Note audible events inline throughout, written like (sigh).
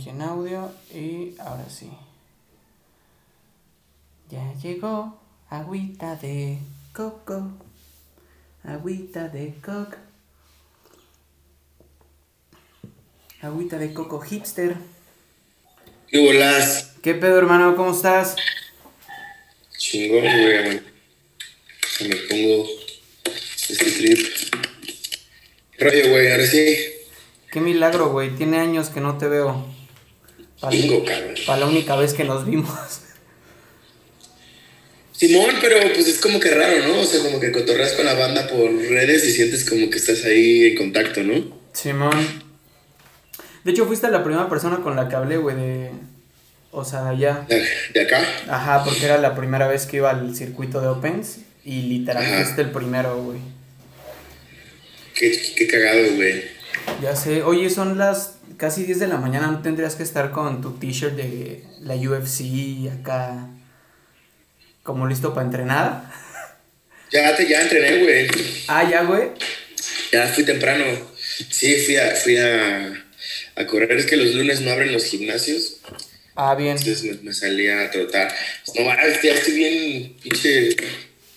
aquí en audio y ahora sí. Ya llegó agüita de coco. Agüita de coco. Agüita de coco hipster. ¿Qué bolas? ¿Qué pedo, hermano? ¿Cómo estás? Chingón, güey. Me pongo este trip. ¿Qué rollo, güey? Ahora sí. Qué milagro, güey. Tiene años que no te veo. Para cabrón. la única vez que nos vimos. Simón, pero pues es como que raro, ¿no? O sea, como que cotorreas con la banda por redes y sientes como que estás ahí en contacto, ¿no? Simón. De hecho, fuiste la primera persona con la que hablé, güey, de... O sea, de allá. De, acá. Ajá, porque era la primera vez que iba al circuito de Opens y literal Ajá. fuiste el primero, güey. Qué, qué cagado, güey. Ya sé. Oye, son las casi 10 de la mañana, ¿no tendrías que estar con tu t-shirt de la UFC acá como listo para entrenar? (laughs) Ya te, ya entrené, güey. Ah, ya, güey. Ya fui temprano. Sí, fui a, fui a, a correr. Es que los lunes no abren los gimnasios. Ah, bien. Entonces me, me salí a trotar. No, mames, ya estoy bien pinche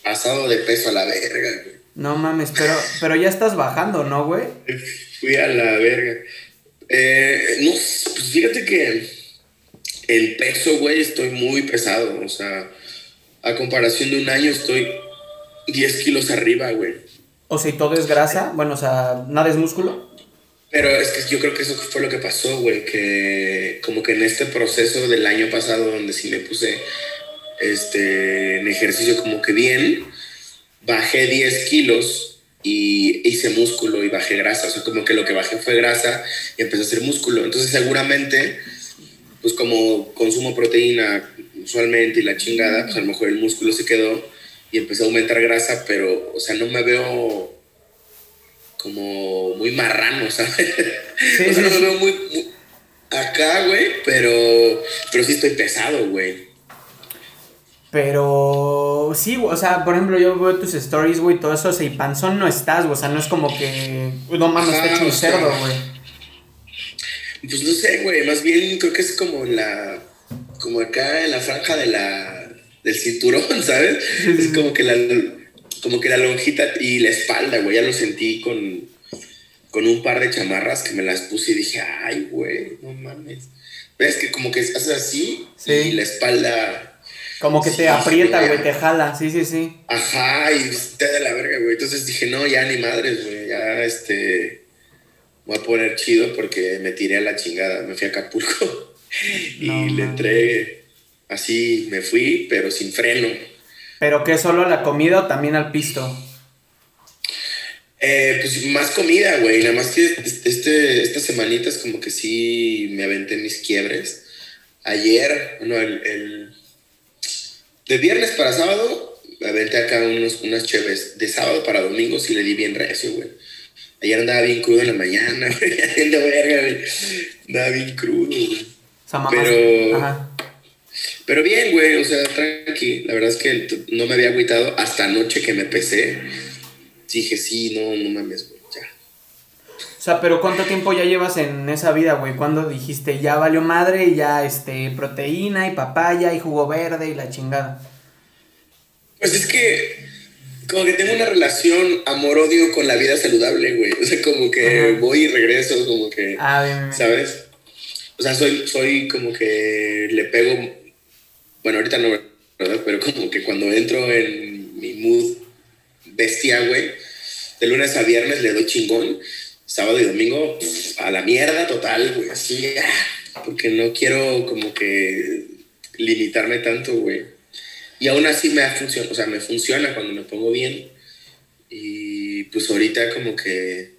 pasado de peso a la verga, güey. No mames, pero, pero ya estás bajando, ¿no, güey? Fui a la verga. Eh, no, pues fíjate que el peso, güey, estoy muy pesado. O sea, a comparación de un año estoy 10 kilos arriba, güey. O sea, ¿y todo es grasa? Bueno, o sea, nada es músculo. Pero es que yo creo que eso fue lo que pasó, güey, que como que en este proceso del año pasado donde sí me puse este, en ejercicio como que bien, bajé 10 kilos y hice músculo y bajé grasa, o sea, como que lo que bajé fue grasa y empecé a hacer músculo. Entonces seguramente, pues como consumo proteína usualmente y la chingada, pues a lo mejor el músculo se quedó y empecé a aumentar grasa, pero, o sea, no me veo como muy marrano, ¿sabes? Sí, (laughs) o sea, no me veo muy, muy acá, güey, pero, pero sí estoy pesado, güey. Pero sí, o sea, por ejemplo, yo veo tus stories, güey, todo eso, y panzón no estás, güey, o sea, no es como que, no mames, está hecho un cerdo, güey. Pues no sé, güey, más bien creo que es como la, como acá en la franja de la, del cinturón, (laughs) ¿sabes? Es como que la, como que la lonjita y la espalda, güey, ya lo sentí con, con un par de chamarras que me las puse y dije, ay, güey, no mames. ¿Ves que como que haces así Sí. y la espalda... Como que Sí, te aprieta, güey, te jala, sí, sí, sí. Ajá, y está de la verga, güey. Entonces dije, no, ya ni madres, güey. Ya, este. Voy a poner chido porque me tiré a la chingada. Me fui a Acapulco (laughs) y No, le entré. Así me fui, pero sin freno. Pero que solo a la comida o también al pisto. Eh, pues más comida, güey. Nada más que este, estas semanitas, como que sí me aventé mis quiebres. Ayer, no, el. el- de viernes para sábado, aventé acá unos, unas cheves. De sábado para domingo sí le di bien recio, güey. Ayer andaba bien crudo en la mañana, (laughs) güey. Haciendo verga, güey. Andaba bien crudo, güey. Pero- Ajá. Pero bien, güey, o sea, tranqui. La verdad es que no me había agüitado hasta anoche que me pesé. Dije, sí, no, no mames, güey, sea, pero ¿cuánto tiempo ya llevas en esa vida, güey? ¿Cuándo dijiste ya valió madre y ya, este, proteína y papaya y jugo verde y la chingada? Pues es que como que tengo una relación amor-odio con la vida saludable, güey. O sea, como que Ajá. voy y regreso, como que, Ah, bien, bien, bien. ¿sabes? O sea, soy, soy como que le pego, bueno, ahorita no, ¿verdad? Pero como que cuando entro en mi mood bestia, güey, de lunes a viernes le doy chingón, sábado y domingo pff, a la mierda total, güey, así, ah, porque no quiero como que limitarme tanto, güey. Y aún así me ha funcionado, o sea, me funciona cuando me pongo bien. Y pues ahorita como que,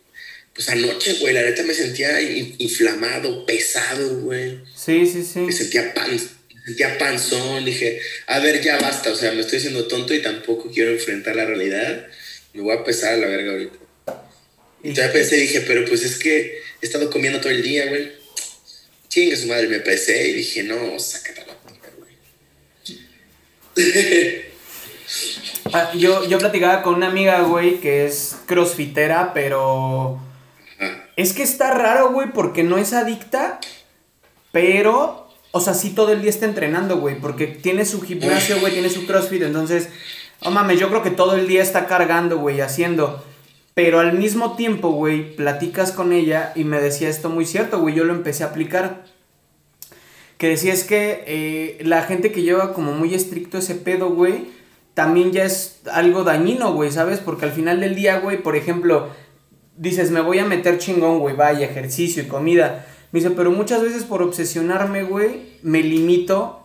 pues anoche, güey, la neta me sentía in- inflamado, pesado, güey. Sí, sí, sí. Me sentía pan, sentía panzón, dije, a ver, ya basta, o sea, me estoy haciendo tonto y tampoco quiero enfrentar la realidad. Me voy a pesar a la verga ahorita. Y ya pensé, dije, pero pues es que he estado comiendo todo el día, güey. Chinga su madre, me pesé y dije, no, sácate la güey. Ah, yo, yo platicaba con una amiga, güey, que es crossfitera, pero Ajá. es que está raro, güey, porque no es adicta, pero, o sea, sí todo el día está entrenando, güey, porque tiene su gimnasio, güey, tiene su CrossFit, entonces, oh mames, yo creo que todo el día está cargando, güey, haciendo. Pero al mismo tiempo, güey, platicas con ella y me decía esto muy cierto, güey, yo lo empecé a aplicar. Que decía es que eh, la gente que lleva como muy estricto ese pedo, güey, también ya es algo dañino, güey, ¿sabes? Porque al final del día, güey, por ejemplo, dices, me voy a meter chingón, güey, vaya, ejercicio y comida. Me dice, pero muchas veces por obsesionarme, güey, me limito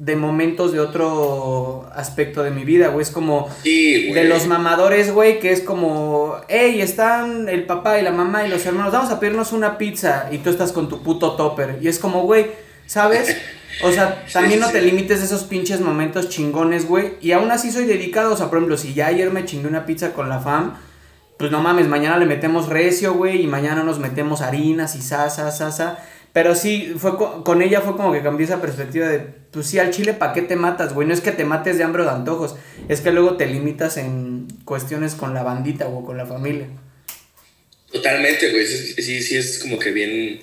de momentos de otro aspecto de mi vida, güey. Es como de los mamadores, güey, que es como, hey, están el papá y la mamá y los hermanos, vamos a pedirnos una pizza y tú estás con tu puto topper. Y es como, güey, ¿sabes? O sea, (laughs) también no te limites de esos pinches momentos chingones, güey. Y aún así soy dedicado, o sea, por ejemplo, si ya ayer me chingué una pizza con la fam, pues no mames, mañana le metemos recio, güey, y mañana nos metemos harinas y sasa, sasa. Pero sí, fue con, ella fue como que cambié esa perspectiva de, pues sí, al chile, ¿para qué te matas, güey? No es que te mates de hambre o de antojos, es que luego te limitas en cuestiones con la bandita o con la familia. Totalmente, güey, sí, sí, es como que bien...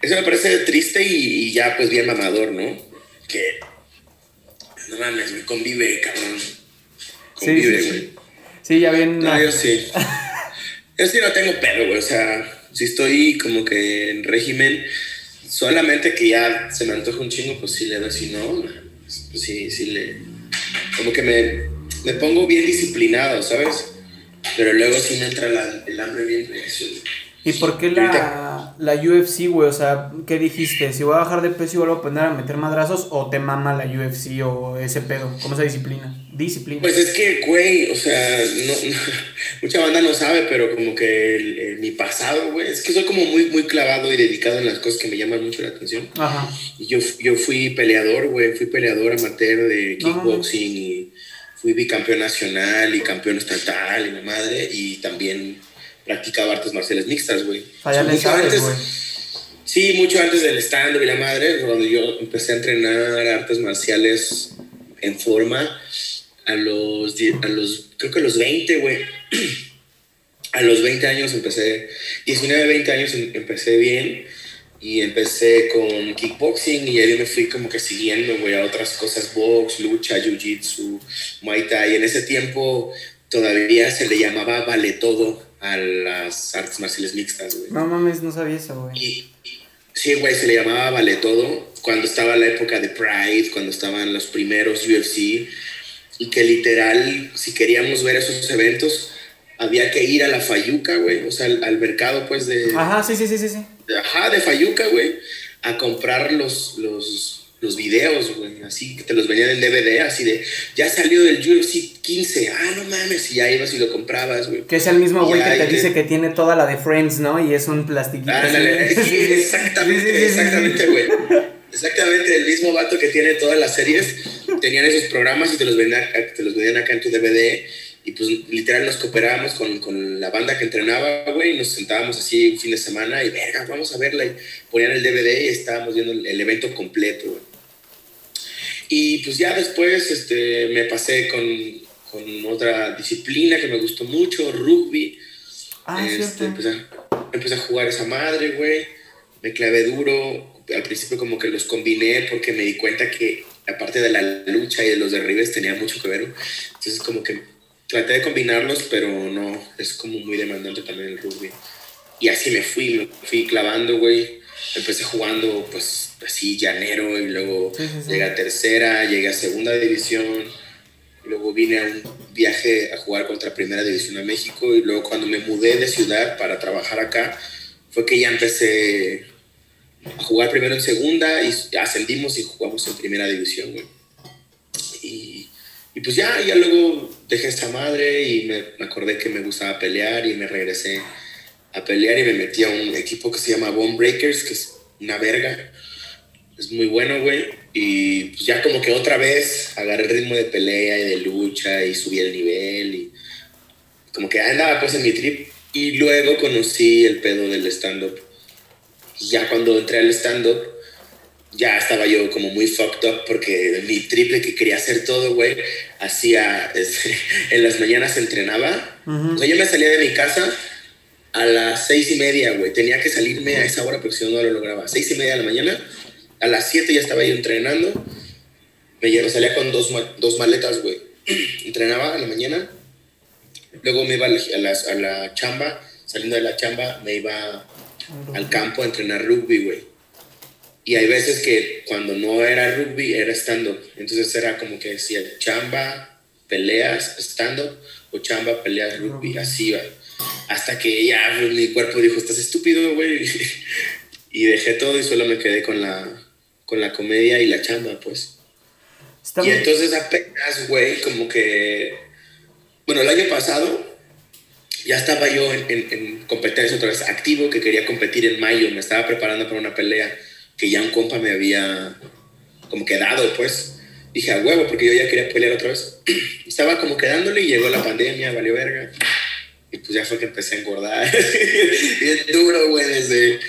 Eso me parece triste y, ya pues bien mamador, ¿no? Que... No mames, me convive, cabrón. Convive, güey. Sí, sí, ya bien... No, yo sí. (laughs) yo sí no tengo pedo, güey, o sea si estoy como que en régimen, solamente que ya se me antoja un chingo, pues sí le doy, si no, pues sí, sí le... Como que me, me pongo bien disciplinado, ¿sabes? Pero luego sí me entra el hambre bien. ¿Y por qué la, la UFC, güey? O sea, ¿qué dijiste? Si voy a bajar de peso y vuelvo a poner a meter madrazos o te mama la UFC o ese pedo? ¿Cómo esa disciplina? Disciplina. Pues es que, güey, o sea, no, (laughs) mucha banda no sabe, pero como que mi pasado, güey, es que soy como muy, muy clavado y dedicado en las cosas que me llaman mucho la atención. Ajá. Y yo, yo fui peleador, güey, fui peleador amateur de kickboxing y fui bicampeón nacional y campeón estatal y la madre, y también practicaba artes marciales mixtas, güey. güey. Sí, mucho antes del stand y la madre, cuando yo empecé a entrenar artes marciales en forma, a los, a los creo que a los 20, güey. (clears throat) A los 20 años empecé, 19, 20 años em, empecé bien y empecé con kickboxing y ahí me fui como que siguiendo, güey, a otras cosas, box, lucha, jiu-jitsu, muay thai. En ese tiempo todavía se le llamaba vale todo a las artes marciales mixtas, güey. No mames, no sabía eso, güey. Sí, güey, se le llamaba vale todo cuando estaba la época de Pride, cuando estaban los primeros UFC y que literal, si queríamos ver esos eventos, había que ir a la Fayuca, güey, o sea, al, mercado, pues, de... Ajá, sí, sí, sí, sí. sí. Ajá, de Fayuca, güey, a comprar los, los, los videos, güey, así que te los venían en DVD, así de, ya salió del UFC 15, ah, no mames, y ya ibas y lo comprabas, güey. Que es el mismo güey que te dice que tiene toda la de Friends, ¿no? Y es un plastiquito. (laughs) (laughs) sí, exactamente, exactamente, güey. Exactamente, el mismo vato que tiene todas las series, tenían esos programas y te los vendían, te los vendían acá en tu DVD. Y pues literal nos cooperábamos con, con la banda que entrenaba, güey, y nos sentábamos así un fin de semana y, verga, vamos a verla. Y ponían el DVD y estábamos viendo el, el evento completo, güey. Y pues ya después este, me pasé con, con otra disciplina que me gustó mucho, rugby. Ah, este, empecé, empecé, a jugar esa madre, güey. Me clavé duro. Al principio como que los combiné porque me di cuenta que aparte de la lucha y de los derribes tenía mucho que ver. Entonces como que traté de combinarlos, pero no, es como muy demandante también el rugby. Y así me fui, me fui clavando, güey empecé jugando pues así llanero y luego llegué a tercera, llegué a segunda división, luego vine a un viaje a jugar contra primera división de México y luego cuando me mudé de ciudad para trabajar acá fue que ya empecé a jugar primero en segunda y ascendimos y jugamos en primera división, Y, y pues ya, ya luego dejé esta madre y me, me acordé que me gustaba pelear y me regresé a pelear y me metí a un equipo que se llama Bone Breakers, que es una verga. Es muy bueno, güey. Y pues ya como que otra vez agarré el ritmo de pelea y de lucha y subí el nivel y como que andaba pues en mi trip. Y luego conocí el pedo del stand-up. Y ya cuando entré al stand-up, ya estaba yo como muy fucked up porque mi triple que quería hacer todo, güey, hacía, (laughs) en las mañanas entrenaba. O sea, yo me salía de mi casa a las seis y media, güey. Tenía que salirme a esa hora porque si no, no lo lograba. Seis y media de la mañana a las 7 ya estaba yo entrenando. Me salía con dos, dos maletas, güey. (clears throat) Entrenaba en la mañana. Luego me iba a la, a la chamba. Saliendo de la chamba, me iba al campo a entrenar rugby, güey. Y hay veces que cuando no era rugby, era stand-up. Entonces era como que decía chamba, peleas, stand-up, o chamba, peleas, rugby, así va. Hasta que ya mi cuerpo dijo, estás estúpido, güey. (laughs) y dejé todo y solo me quedé con la, con la comedia y la chamba, pues. y entonces apenas, güey, como que... Bueno, el año pasado ya estaba yo en, en, en, competencia otra vez activo, que quería competir en mayo, me estaba preparando para una pelea que ya un compa me había como quedado, pues. Dije a huevo, porque yo ya quería pelear otra vez. (clears throat) estaba como quedándole y llegó la pandemia, valió verga. Y pues ya fue que empecé a engordar. (laughs) Bien duro, güey, desde,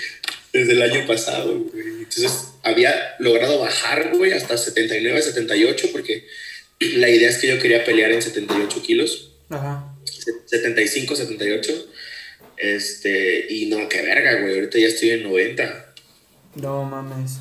desde el año pasado, güey. Entonces había logrado bajar, güey, hasta 79, 78, porque la idea es que yo quería pelear en 78 kilos. Ajá. 75, 78. Este, y no, qué verga, güey. Ahorita ya estoy en 90. No mames.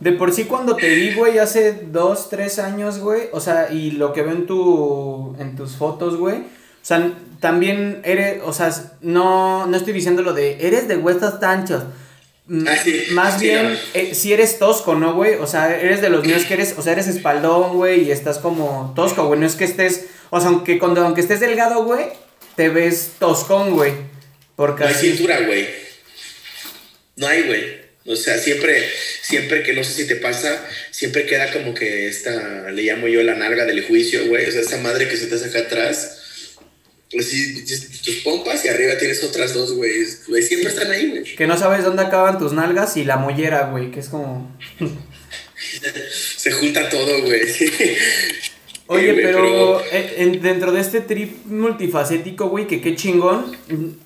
De por sí cuando te vi, güey, hace dos, tres años, güey, o sea, y lo que veo en, tu, en tus fotos, güey, o sea, también eres, o sea, no, no estoy diciendo lo de, eres de huesos tanchos. Ah, Más bien, eh, si eres tosco, ¿no, güey? O sea, eres de los míos que eres, o sea, eres espaldón, güey, y estás como tosco, güey. No es que estés, o sea, aunque, cuando, aunque estés delgado, güey, te ves toscón, güey. Porque no hay cintura, güey. No hay, güey. O sea, siempre, siempre que no sé si te pasa, siempre queda como que esta, le llamo yo la nalga del juicio, güey. O sea, esa madre que se te saca atrás. Así, tus pompas y arriba tienes otras dos, güey. Siempre están ahí, güey. Que no sabes dónde acaban tus nalgas y la mollera, güey, que es como. (laughs) se junta todo, güey. (laughs) Oye, pero, eh, dentro de este trip multifacético, güey, que qué chingón.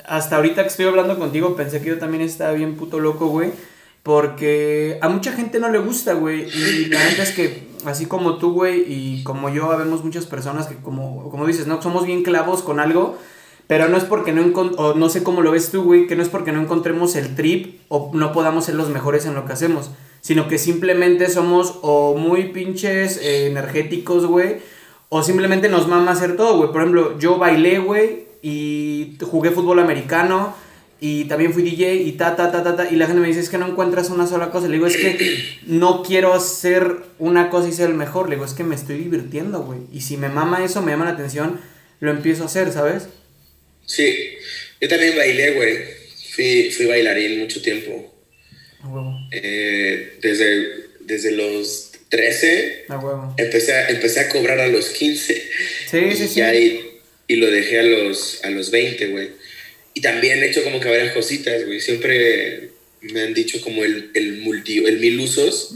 Hasta ahorita que estoy hablando contigo, pensé que yo también estaba bien puto loco, güey. Porque a mucha gente no le gusta, güey. Y la verdad es que, así como tú, güey, y como yo, habemos muchas personas que, como, como dices, ¿no? Somos bien clavos con algo. Pero no es porque no o no sé cómo lo ves tú, güey, que no es porque no encontremos el trip o no podamos ser los mejores en lo que hacemos, sino que simplemente somos o muy pinches eh, energéticos, güey, o simplemente nos mama hacer todo, güey. Por ejemplo, yo bailé, güey, y jugué fútbol americano, y también fui DJ y ta, ta, ta, ta, ta, y la gente me dice, es que no encuentras una sola cosa. Le digo, es que (clears throat) no quiero hacer una cosa y ser el mejor. Le digo, es que me estoy divirtiendo, güey. Y si me mama eso, me llama la atención, lo empiezo a hacer, ¿sabes? Sí, yo también bailé, güey. Fui, fui bailarín mucho tiempo. A huevo. Eh, desde, desde los 13, a huevo. Empecé, a, empecé a cobrar a los 15. Sí, sí, sí. Y, y lo dejé a los, a los 20, güey. Y también he hecho como que varias cositas, güey. Siempre me han dicho como el, el multi, el mil usos.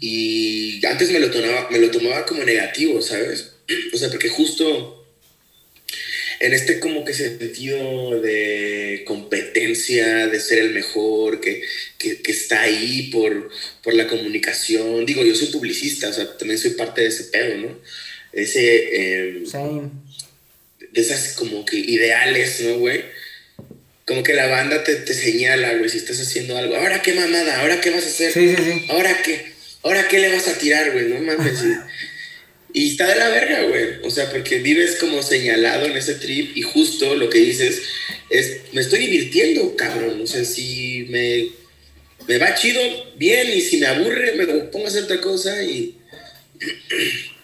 Y antes me lo, tomaba, me lo tomaba como negativo, ¿sabes? (clears throat) O sea, porque justo en este como que sentido de competencia, de ser el mejor, que, que, que está ahí por, por, la comunicación. Digo, yo soy publicista, o sea, también soy parte de ese pedo, ¿no? Ese... Eh, de esas como que ideales, ¿no, güey? Como que la banda te, te señala, güey, si estás haciendo algo. Ahora qué mamada, ahora qué vas a hacer. Sí, sí, sí. Ahora qué, ahora qué le vas a tirar, güey, no mames. y, está de la verga, güey. O sea, porque vives como señalado en ese trip y justo lo que dices es, me estoy divirtiendo, cabrón. O sea, si me, me va chido, bien, y si me aburre, me pongo a hacer otra cosa y... (clears throat)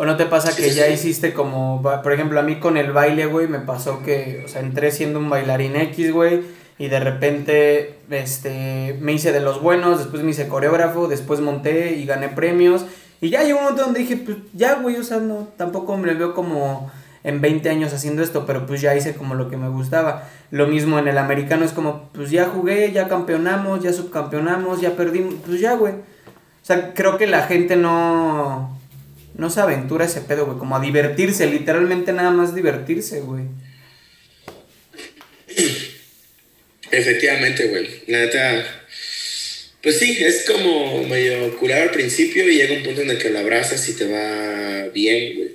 ¿O no te pasa que ya hiciste como, por ejemplo, a mí con el baile, güey, me pasó que, o sea, entré siendo un bailarín X, güey, y de repente, este, me hice de los buenos, después me hice coreógrafo, después monté y gané premios, y ya llegó un momento donde dije, pues ya, güey, o sea, no, tampoco me veo como en 20 años haciendo esto, pero pues ya hice como lo que me gustaba. Lo mismo en el americano es como, pues ya jugué, ya campeonamos, ya subcampeonamos, ya perdimos, pues ya, güey. O sea, creo que la gente no no se aventura ese pedo, güey. Como a divertirse, literalmente nada más divertirse, güey. Efectivamente, güey. La neta. Pues sí, es como medio curar al principio y llega un punto en el que lo abrazas y te va bien, güey.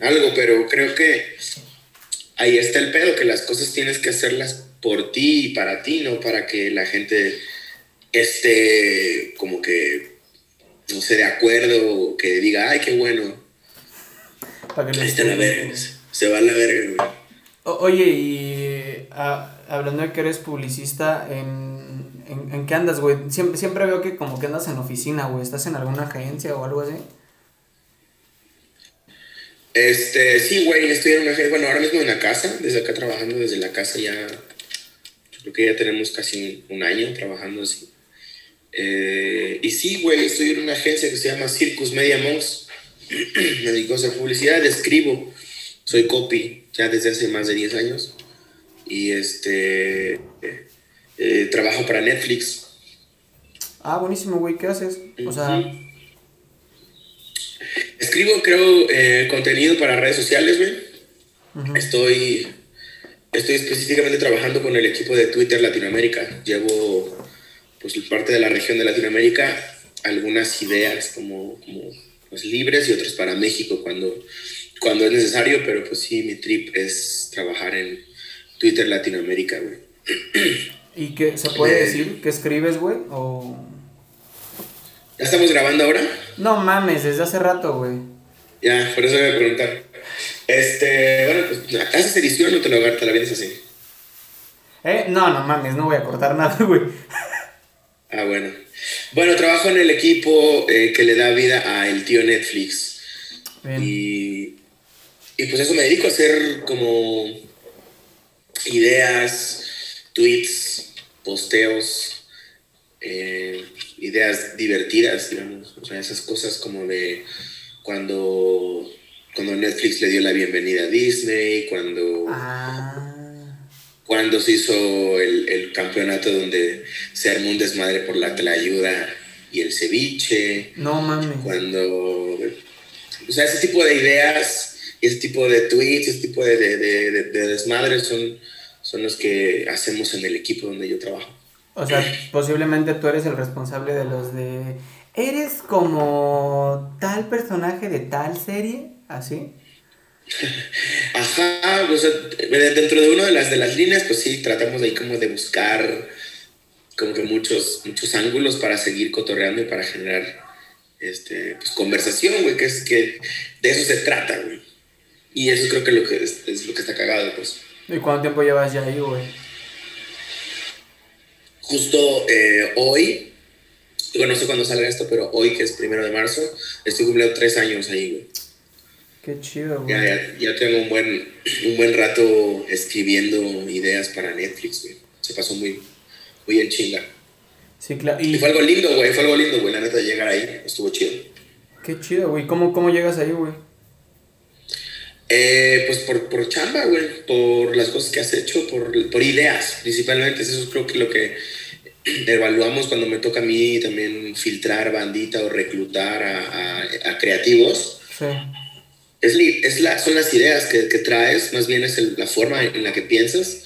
Algo, pero creo que ahí está el pedo, que las cosas tienes que hacerlas por ti y para ti, no para que la gente esté como que, no sé, de acuerdo, que diga, ay, qué bueno. Para que Ahí está la verga, se va a la verga, güey. oye, y ah, hablando de que eres publicista, ¿en, en, qué andas, güey? Siempre, siempre veo que como que andas en oficina, güey. ¿Estás en alguna agencia o algo así? Este, sí, güey, estoy en una agencia, bueno, ahora mismo en la casa, desde acá trabajando desde la casa ya, creo que ya tenemos casi un, año trabajando así. Eh, y sí, güey, estoy en una agencia que se llama Circus Media Monks. (clears throat) Me dedico a hacer publicidad, escribo, soy copy ya desde hace más de 10 años. Y este, eh, trabajo para Netflix. Ah, buenísimo, güey, ¿qué haces? O sea... Escribo, creo, eh, contenido para redes sociales, güey. Estoy, estoy específicamente trabajando con el equipo de Twitter Latinoamérica. Llevo, pues, parte de la región de Latinoamérica, algunas ideas como, como pues, libres y otras para México cuando, cuando es necesario, pero pues sí, mi trip es trabajar en Twitter Latinoamérica, güey. (clears throat) ¿Y qué se puede eh, decir? ¿Qué escribes, güey? ¿O ¿Ya estamos grabando ahora? No mames, desde hace rato, güey. Ya, por eso voy a preguntar. Este, bueno, pues, ¿haces edición o te, lo, te la vienes así? ¿Eh? No, no mames, no voy a cortar nada, (laughs) güey. Ah, bueno. Bueno, trabajo en el equipo eh, que le da vida a el tío Netflix. Y, y pues eso me dedico a hacer como ideas, tweets, posteos, eh, ideas divertidas, digamos. O sea, esas cosas como de cuando, cuando Netflix le dio la bienvenida a Disney, cuando, ah. Cuando se hizo el, el, campeonato donde se armó un desmadre por la ayuda y el ceviche. No mames. Cuando. O sea, ese tipo de ideas, ese tipo de tweets, ese tipo de, de, de, de desmadres son, son los que hacemos en el equipo donde yo trabajo. O sea, (clears throat) posiblemente tú eres el responsable de los de... ¿Eres como tal personaje de tal serie? ¿Así? Ajá, o sea, dentro de una de las, de las líneas, pues sí, tratamos ahí como de buscar como que muchos, muchos ángulos para seguir cotorreando y para generar este, pues, conversación, güey, que es que de eso se trata, güey. Y eso creo que, lo que es, es lo que está cagado, pues. ¿Y cuánto tiempo llevas ya ahí, güey? justo eh, hoy, bueno, no sé cuándo salga esto, pero hoy, que es primero de marzo, estoy cumpliendo tres años ahí, güey. Qué chido, güey. Ya, ya, tengo un buen, un buen rato escribiendo ideas para Netflix, güey. Se pasó muy, muy en chinga. Sí, claro. Y, fue algo lindo, güey. Fue algo lindo, güey. La neta, de llegar ahí. Estuvo chido. Qué chido, güey. ¿Cómo, ¿Cómo llegas ahí, güey? Eh, pues por, por chamba, güey, por las cosas que has hecho, por, por ideas, principalmente. Eso creo que lo que evaluamos cuando me toca a mí también filtrar bandita o reclutar a, a, creativos. Sí. Es, es la, son las ideas que, que traes, más bien es la forma en la que piensas,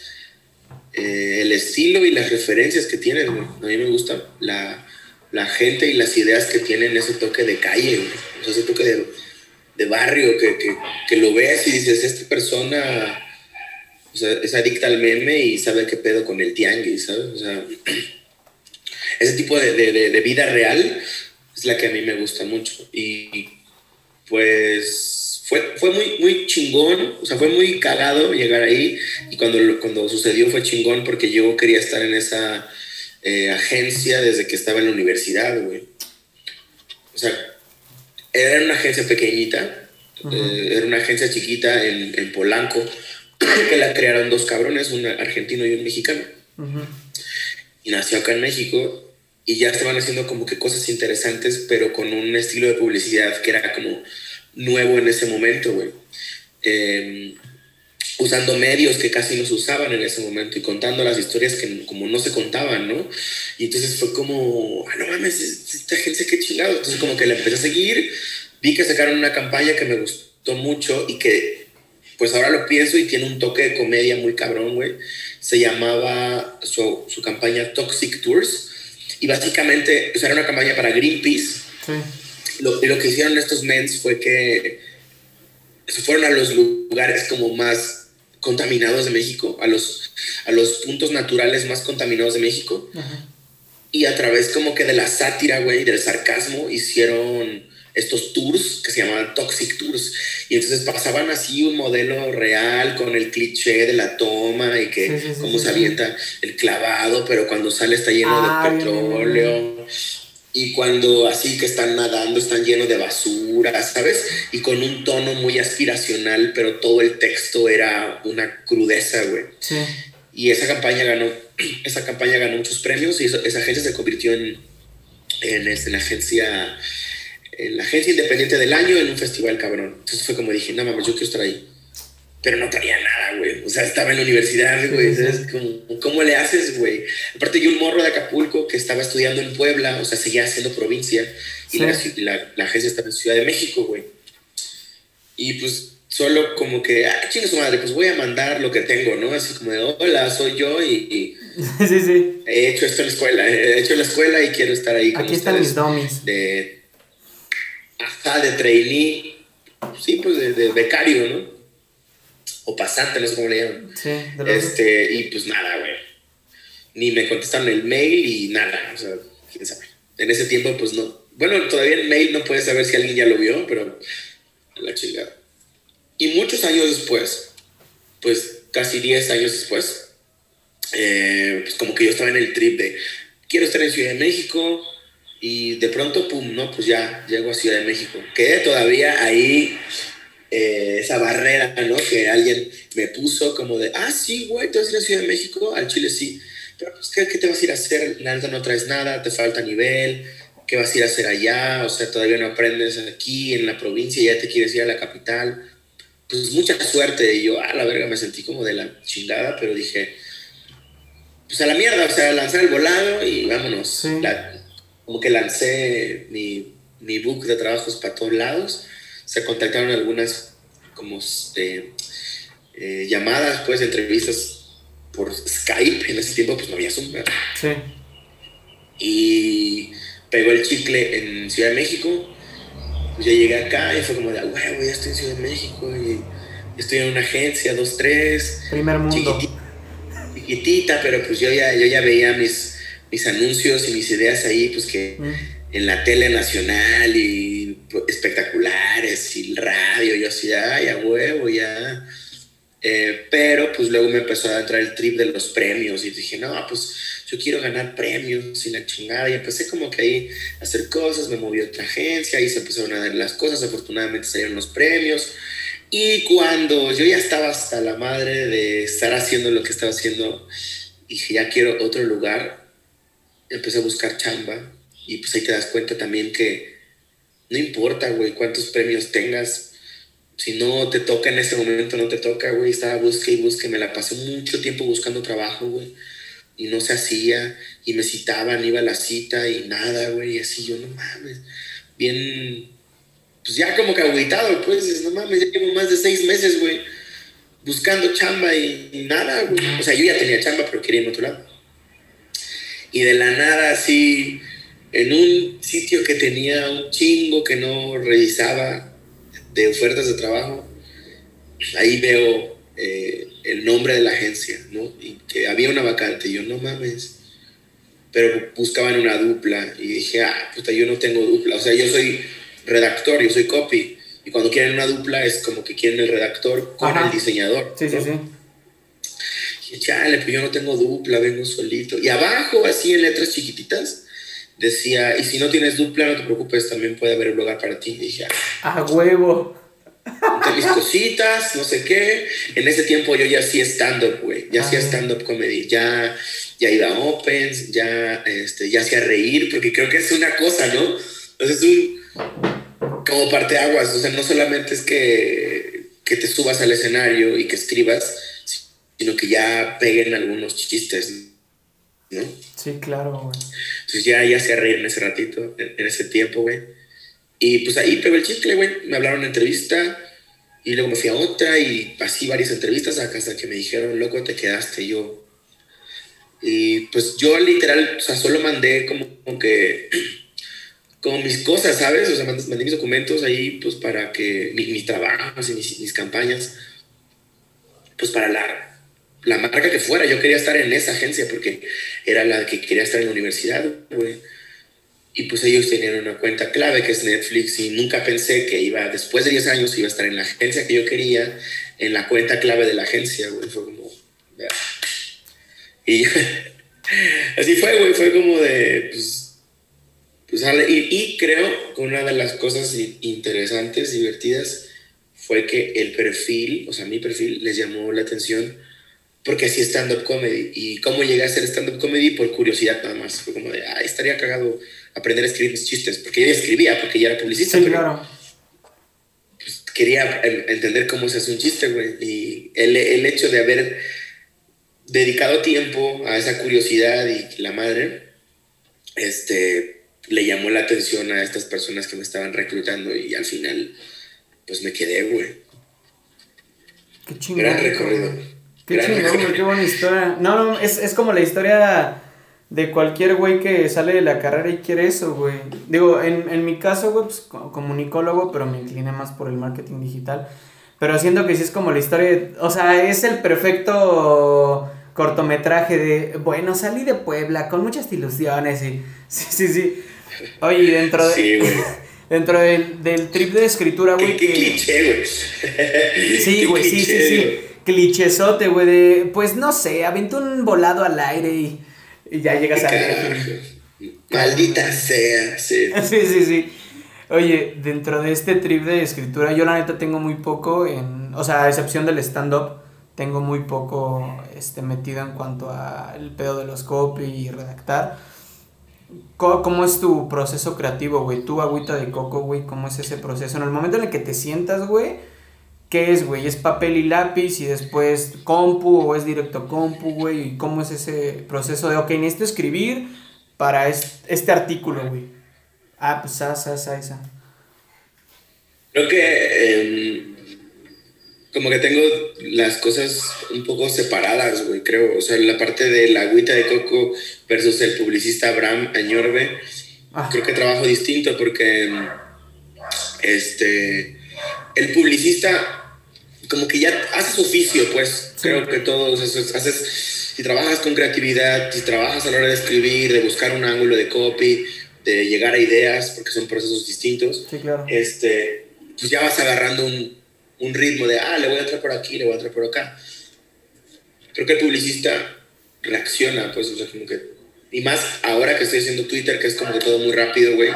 eh, el estilo y las referencias que tienes. Güey. A mí me gusta la, la, gente y las ideas que tienen ese toque de calle, güey. O sea, ese toque de de barrio que, que, que, lo ves y dices, esta persona o sea, es adicta al meme y sabe qué pedo con el tianguis, ¿sabes? O sea, (clears throat) ese tipo de, de, de, vida real es la que a mí me gusta mucho. Y pues fue, fue muy, muy chingón, o sea, fue muy cagado llegar ahí y cuando, cuando sucedió fue chingón porque yo quería estar en esa eh, agencia desde que estaba en la universidad, güey. O sea, era una agencia pequeñita, eh, era una agencia chiquita en, en, Polanco, (clears throat) que la crearon dos cabrones, un argentino y un mexicano. Y nació acá en México y ya estaban haciendo como que cosas interesantes, pero con un estilo de publicidad que era como nuevo en ese momento, güey. Em, usando medios que casi no se usaban en ese momento y contando las historias que como no se contaban, ¿no? Y entonces fue como, ah, no mames, esta gente qué chingado. Entonces como que la empecé a seguir, vi que sacaron una campaña que me gustó mucho y que pues ahora lo pienso y tiene un toque de comedia muy cabrón, güey. Se llamaba su, su campaña Toxic Tours y básicamente, o sea, era una campaña para Greenpeace. Sí. Lo, lo que hicieron estos mens fue que se fueron a los lugares como más contaminados de México, a los, a los puntos naturales más contaminados de México. Y a través como que de la sátira, güey, del sarcasmo, hicieron estos tours que se llamaban Toxic Tours. Y entonces pasaban así un modelo real con el cliché de la toma y que cómo se avienta el clavado, pero cuando sale está lleno de petróleo. Y cuando así que están nadando, están llenos de basura, ¿sabes? Y con un tono muy aspiracional, pero todo el texto era una crudeza, güey. Sí. Y esa campaña ganó, (clears throat) esa campaña ganó muchos premios y esa agencia se convirtió en, en, en la agencia en la agencia independiente del año en un festival cabrón. Entonces fue como dije, no mames, yo quiero estar ahí. Pero no traía nada, güey. O sea, estaba en la universidad, güey. ¿Cómo, ¿Cómo, le haces, güey? Aparte, yo un morro de Acapulco que estaba estudiando en Puebla, o sea, seguía haciendo provincia. Y la, la, agencia estaba en Ciudad de México, güey. Y pues solo como que, ah, chingue su madre, pues voy a mandar lo que tengo, ¿no? Así como de, hola, soy yo y, (laughs) sí, sí. he hecho esto en la escuela, he hecho la escuela y quiero estar ahí con Aquí están mis dummies. De, ajá, de trainee, sí, pues de, becario, ¿no? O pasante, no sé cómo le llaman. Sí, este, y pues nada, güey. Ni me contestaron el mail y nada, o sea, quién sabe. En ese tiempo, pues no. Bueno, todavía el mail no puedes saber si alguien ya lo vio, pero la chingada. Y muchos años después, pues casi 10 años después, eh, pues como que yo estaba en el trip de quiero estar en Ciudad de México, y de pronto, pum, no, pues ya llego a Ciudad de México. Quedé todavía ahí eh, esa barrera, ¿no? Que alguien me puso como de, ah, sí, güey, ¿te vas a ir a Ciudad de México? Al Chile sí. Pero, pues, ¿qué, ¿qué, te vas a ir a hacer? La neta no traes nada, te falta nivel. ¿Qué vas a ir a hacer allá? O sea, todavía no aprendes aquí en la provincia, ya te quieres ir a la capital. Pues mucha suerte. Y yo, a la verga, me sentí como de la chingada, pero dije, pues a la mierda, o sea, lanzar el volado y vámonos. Sí como que lancé mi, mi book de trabajos para todos lados. Se contactaron algunas como este, eh, llamadas, pues, entrevistas por Skype. En ese tiempo, pues, no había Zoom. Sí. Y pegó el chicle en Ciudad de México. Pues ya llegué acá y fue como de, huevo, ya estoy en Ciudad de México y estoy en una agencia, dos, tres. Primer mundo. Chiquitita, pero pues yo ya, yo ya veía mis mis anuncios y mis ideas ahí, pues que mm. en la tele nacional y espectaculares y radio, yo así, ay, a huevo, ya. Eh, pero pues luego me empezó a entrar el trip de los premios y dije, no, pues yo quiero ganar premios y la chingada. Y empecé como que ahí a hacer cosas, me moví a otra agencia, y se empezaron a dar las cosas, afortunadamente salieron los premios. Y cuando yo ya estaba hasta la madre de estar haciendo lo que estaba haciendo, dije, ya quiero otro lugar, empecé a buscar chamba y pues ahí te das cuenta también que no importa, güey, cuántos premios tengas. Si no te toca en este momento, no te toca, güey. Estaba busque y busque. Me la pasé mucho tiempo buscando trabajo, güey. Y no se hacía. Y me citaban, iba a la cita y nada, güey. Y así yo, no mames. Bien, pues ya como que agüitado, pues. No mames, ya llevo más de seis meses, güey. Buscando chamba y, y nada, güey. O sea, yo ya tenía chamba, pero quería ir en otro lado y de la nada así, en un sitio que tenía un chingo que no revisaba de ofertas de trabajo, ahí veo eh, el nombre de la agencia, ¿no? Y que había una vacante, y yo no mames, pero buscaban una dupla y dije, ah, puta, yo no tengo dupla, o sea, yo soy redactor, yo soy copy, y cuando quieren una dupla es como que quieren el redactor con el diseñador. Sí, sí, sí. Y chale, pues yo no tengo dupla, vengo solito. Y abajo, así en letras chiquititas, decía, y si no tienes dupla, no te preocupes, también puede haber un lugar para ti. Y dije, ah, a huevo. De mis cositas, no sé qué. En ese tiempo yo ya hacía stand-up, güey. Ya hacía ah. stand-up comedy. Ya, ya iba a opens, ya, este, ya hacía reír, porque creo que es una cosa, ¿no? Entonces es un. como parte aguas. O sea, no solamente es que, que te subas al escenario y que escribas, sino que ya peguen algunos chistes, ¿no? Sí, claro, güey. Entonces ya, ya hacía reír en ese ratito, en, ese tiempo, güey. Y pues ahí pegó el chicle, güey. Me hablaron en entrevista y luego me fui a otra y así varias entrevistas hasta que me dijeron, loco, te quedaste yo. Y pues yo literal, o sea, solo mandé como, que, (clears throat) como mis cosas, ¿sabes? O sea, mandé, mis documentos ahí, pues para que, mis, trabajos y mis, mis campañas, pues para la la marca que fuera. Yo quería estar en esa agencia porque era la que quería estar en la universidad, güey. Y pues ellos tenían una cuenta clave que es Netflix y nunca pensé que iba, después de 10 años, iba a estar en la agencia que yo quería, en la cuenta clave de la agencia, güey. Fue como... Y (laughs) así fue, güey. Fue como de... Pues, pues, y, y creo que una de las cosas interesantes, divertidas, fue que el perfil, o sea, mi perfil les llamó la atención porque hacía stand-up comedy. ¿Y cómo llegué a hacer stand-up comedy? Por curiosidad nada más. Fue como de, ay, estaría cagado aprender a escribir mis chistes. Porque yo ya escribía, porque ya era publicista. Sí, claro. Pues, quería entender cómo se hace un chiste, güey. Y el, el hecho de haber dedicado tiempo a esa curiosidad y la madre, este, le llamó la atención a estas personas que me estaban reclutando y al final pues me quedé, güey. Qué chingón. Gran recorrido. Qué chingón, güey, qué buena historia. No, no, es, es como la historia de cualquier güey que sale de la carrera y quiere eso, güey. Digo, en, en mi caso, güey, pues comunicólogo, pero me incliné más por el marketing digital. Pero siento que sí es como la historia, de, o sea, es el perfecto cortometraje de, bueno, salí de Puebla con muchas ilusiones y, (laughs) sí, sí, sí. Oye, dentro de... Sí, güey. (laughs) dentro del, del trip de escritura, güey. Qué, cliché, güey. Sí, güey, sí, sí, sí. Clichesote, güey, de, pues no sé, aventé un volado al aire y, y ya llegas a... (laughs) Maldita sea, sí. (laughs) Sí, sí, sí. Oye, dentro de este trip de escritura, yo la neta tengo muy poco en, o sea, a excepción del stand-up, tengo muy poco este, metido en cuanto al pedo de los copy y redactar. ¿Cómo, es tu proceso creativo, güey? Tu agüita de coco, güey, ¿cómo es ese proceso? En el momento en el que te sientas, güey, ¿qué es, güey? ¿Es papel y lápiz y después compu o es directo compu, güey? ¿Y cómo es ese proceso de, ok, necesito escribir para este, artículo, güey? Ah, pues, esa, esa, esa. Creo que em, como que tengo las cosas un poco separadas, güey, creo. O sea, la parte de la agüita de coco versus el publicista Abraham Añorbe, ah. creo que trabajo distinto porque este, el publicista como que ya hace su oficio, pues. Creo que todos haces, si trabajas con creatividad, si trabajas a la hora de escribir, de buscar un ángulo de copy, de llegar a ideas, porque son procesos distintos, sí, claro. este, pues ya vas agarrando un un ritmo de, ah, le voy a entrar por aquí, le voy a entrar por acá. Creo que el publicista reacciona, pues, o sea, como que... Y más ahora que estoy haciendo Twitter, que es como que todo muy rápido, güey.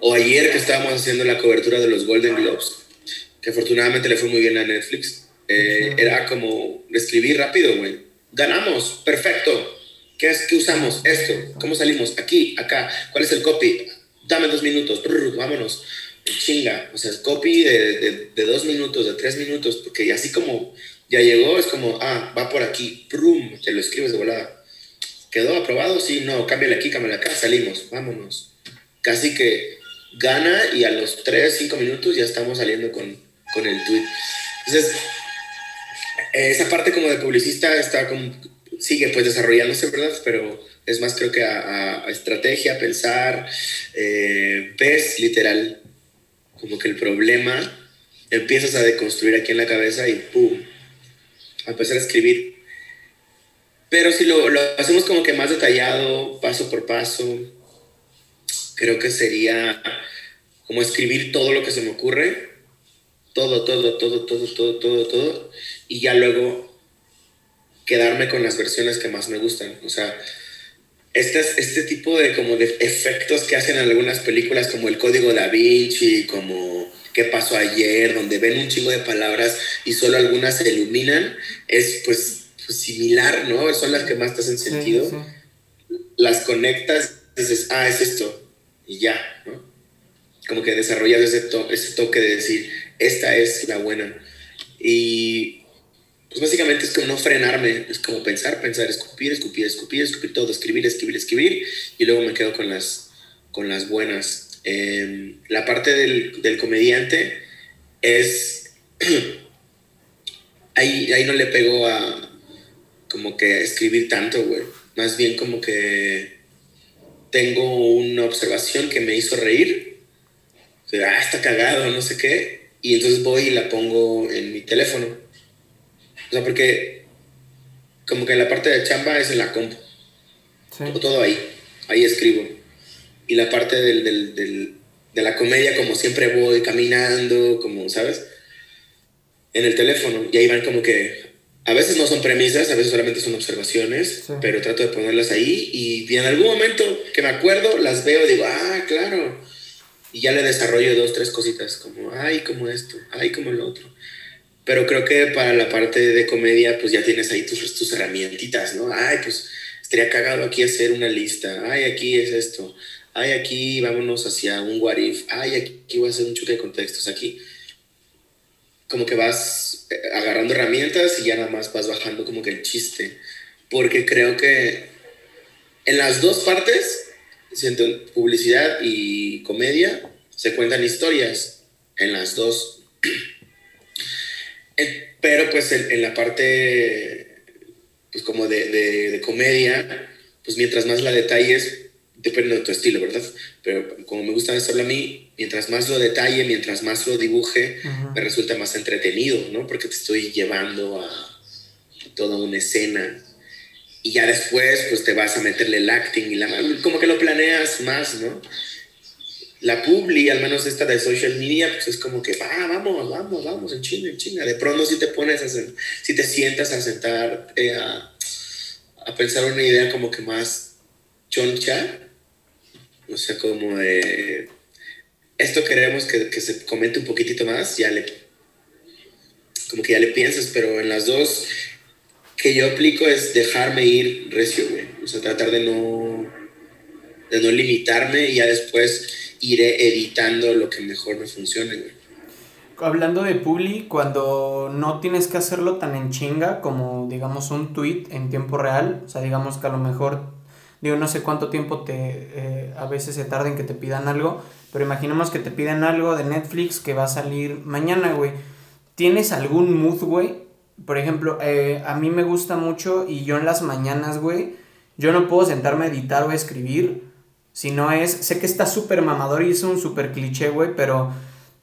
O ayer que estábamos haciendo la cobertura de los Golden Globes, que afortunadamente le fue muy bien a Netflix. Eh, era como escribir rápido, güey. Ganamos, perfecto. ¿Qué, es, ¿Qué usamos? Esto. ¿Cómo salimos? Aquí, acá. ¿Cuál es el copy? Dame dos minutos. vámonos chinga, o sea, copy de, de, dos minutos, de tres minutos, porque así como ya llegó, es como, ah, va por aquí, prum, te lo escribes de volada. ¿Quedó aprobado? Sí, no, cámbiale aquí, cámbiale acá, salimos, vámonos. Casi que gana y a los tres, cinco minutos ya estamos saliendo con, con el tweet. Entonces, esa parte como de publicista está como, sigue pues desarrollándose, ¿verdad? Pero es más creo que a, a, estrategia, pensar, eh, ves literal como que el problema empiezas a deconstruir aquí en la cabeza y ¡pum! A empezar a escribir. Pero si lo, lo hacemos como que más detallado, paso por paso, creo que sería como escribir todo lo que se me ocurre, todo, todo, todo, todo, todo, todo, todo, y ya luego quedarme con las versiones que más me gustan. O sea, este, este tipo de, como de efectos que hacen en algunas películas como el Código da Vinci, como qué pasó ayer, donde ven un chingo de palabras y solo algunas se iluminan, es pues, pues similar, ¿no? Son las que más te hacen sentido. Las conectas, dices, ah, es esto, y ya, ¿no? Como que desarrollas ese, ese toque de decir, esta es la buena. Y pues básicamente es como no frenarme, es como pensar, pensar, escupir, escupir, escupir, escupir todo, escribir, escribir, escribir, y luego me quedo con las, con las buenas. Em, la parte del, del, comediante es... (clears throat) ahí, ahí no le pego a como que escribir tanto, güey. Más bien como que tengo una observación que me hizo reír. ah, está cagado, no sé qué. Y entonces voy y la pongo en mi teléfono o sea, porque como que la parte de chamba es en la compu. Todo ahí, ahí escribo. Y la parte del, del, del, de la comedia, como siempre voy caminando, como, ¿sabes? En el teléfono. Y ahí van como que a veces no son premisas, a veces solamente son observaciones, pero trato de ponerlas ahí y, en algún momento que me acuerdo las veo y digo, ah, claro. Y ya le desarrollo dos, tres cositas, como, ay, como esto, ay, como el otro. Pero creo que para la parte de comedia, pues ya tienes ahí tus, tus herramientitas, ¿no? Ay, pues estaría cagado aquí hacer una lista, ay, aquí es esto, ay, aquí vámonos hacia un what if, ay, aquí voy a hacer un choque de contextos, aquí como que vas eh, agarrando herramientas y ya nada más vas bajando como que el chiste. Porque creo que en las dos partes, siento publicidad y comedia, se cuentan historias en las dos. (clears throat) Pero pues en, la parte, pues como de, de, de comedia, pues mientras más la detalles, depende de tu estilo, ¿verdad? Pero como me gusta hacerlo a mí, mientras más lo detalle, mientras más lo dibuje, me resulta más entretenido, ¿no? Porque te estoy llevando a toda una escena. Y ya después, pues te vas a meterle el acting y la... Como que lo planeas más, ¿no? La publi, al menos esta de social media, pues es como que, va, vamos, vamos, vamos, en chinga, en chinga. De pronto si te pones a hacer, si te sientas a sentar a, a pensar una idea como que más choncha, o sea, como de, esto queremos que, que, se comente un poquitito más, ya le, como que ya le piensas, pero en las dos que yo aplico es dejarme ir recio, güey. O sea, tratar de no, de no limitarme y ya después iré editando lo que mejor me funcione, güey. Hablando de Publi, cuando no tienes que hacerlo tan en chinga como, digamos, un tweet en tiempo real, o sea, digamos que a lo mejor Digo, no sé cuánto tiempo te eh, a veces se tarda en que te pidan algo, pero imaginemos que te piden algo de Netflix que va a salir mañana, güey. ¿Tienes algún mood, güey? Por ejemplo, eh, a mí me gusta mucho y yo en las mañanas, güey, yo no puedo sentarme a editar o a escribir. Si no es, sé que está súper mamador y es un súper cliché, güey, pero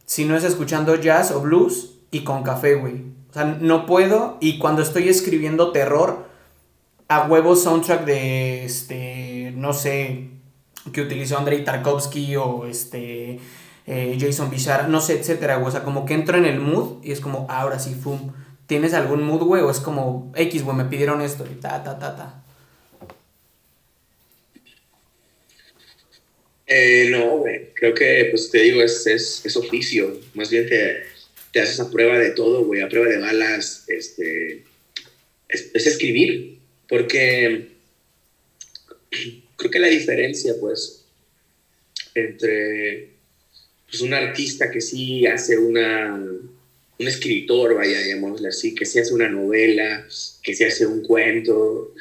si no es escuchando jazz o blues y con café, güey. O sea, no puedo y cuando estoy escribiendo terror, a huevo soundtrack de, este, no sé, que utilizó Andrei Tarkovsky o este, eh, Jason Bishara, no sé, etcétera, O sea, como que entro en el mood y es como, ahora sí, fum. ¿Tienes algún mood, güey? O es como, X, güey, me pidieron esto y ta, ta, ta, ta. Eh, no, güey. Creo que, pues te digo, es, es, oficio. Más bien te, te, haces a prueba de todo, güey. A prueba de balas. Este, es escribir. Porque (clears throat) creo que la diferencia, pues, entre pues, un artista que sí hace una, un escritor, vaya, llamémosle así, que sí hace una novela, que sí hace un cuento,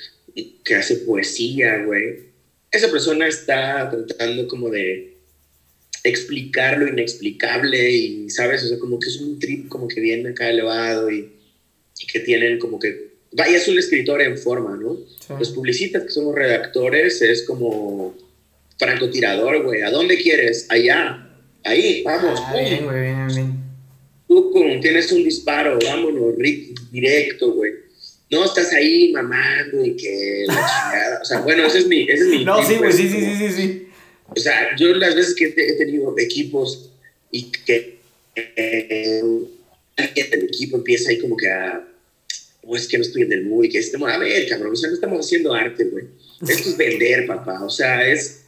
que hace poesía, güey. Esa persona está tratando como de explicar lo inexplicable y, ¿sabes? O sea, como que es un trip como que viene acá elevado y, y que tienen como que vaya, es un escritor en forma, ¿no? Los publicistas que somos redactores es como francotirador, güey. ¿A dónde quieres? Allá. Ahí, vamos. Ah, bien, güey, bien, bien. Tú tienes un disparo, vámonos, directo, güey. No estás ahí mamando y que la chingada. O sea, bueno, ese es mi. Ese es mi no, sí, güey, sí, sí, sí, sí, O sea, yo las veces que he tenido equipos y que eh, alguien del equipo empieza ahí como que a o es que no estoy en el mood y que estemos, a ver, cabrón, o sea, no estamos haciendo arte, güey. Esto es vender, papá. O sea, es,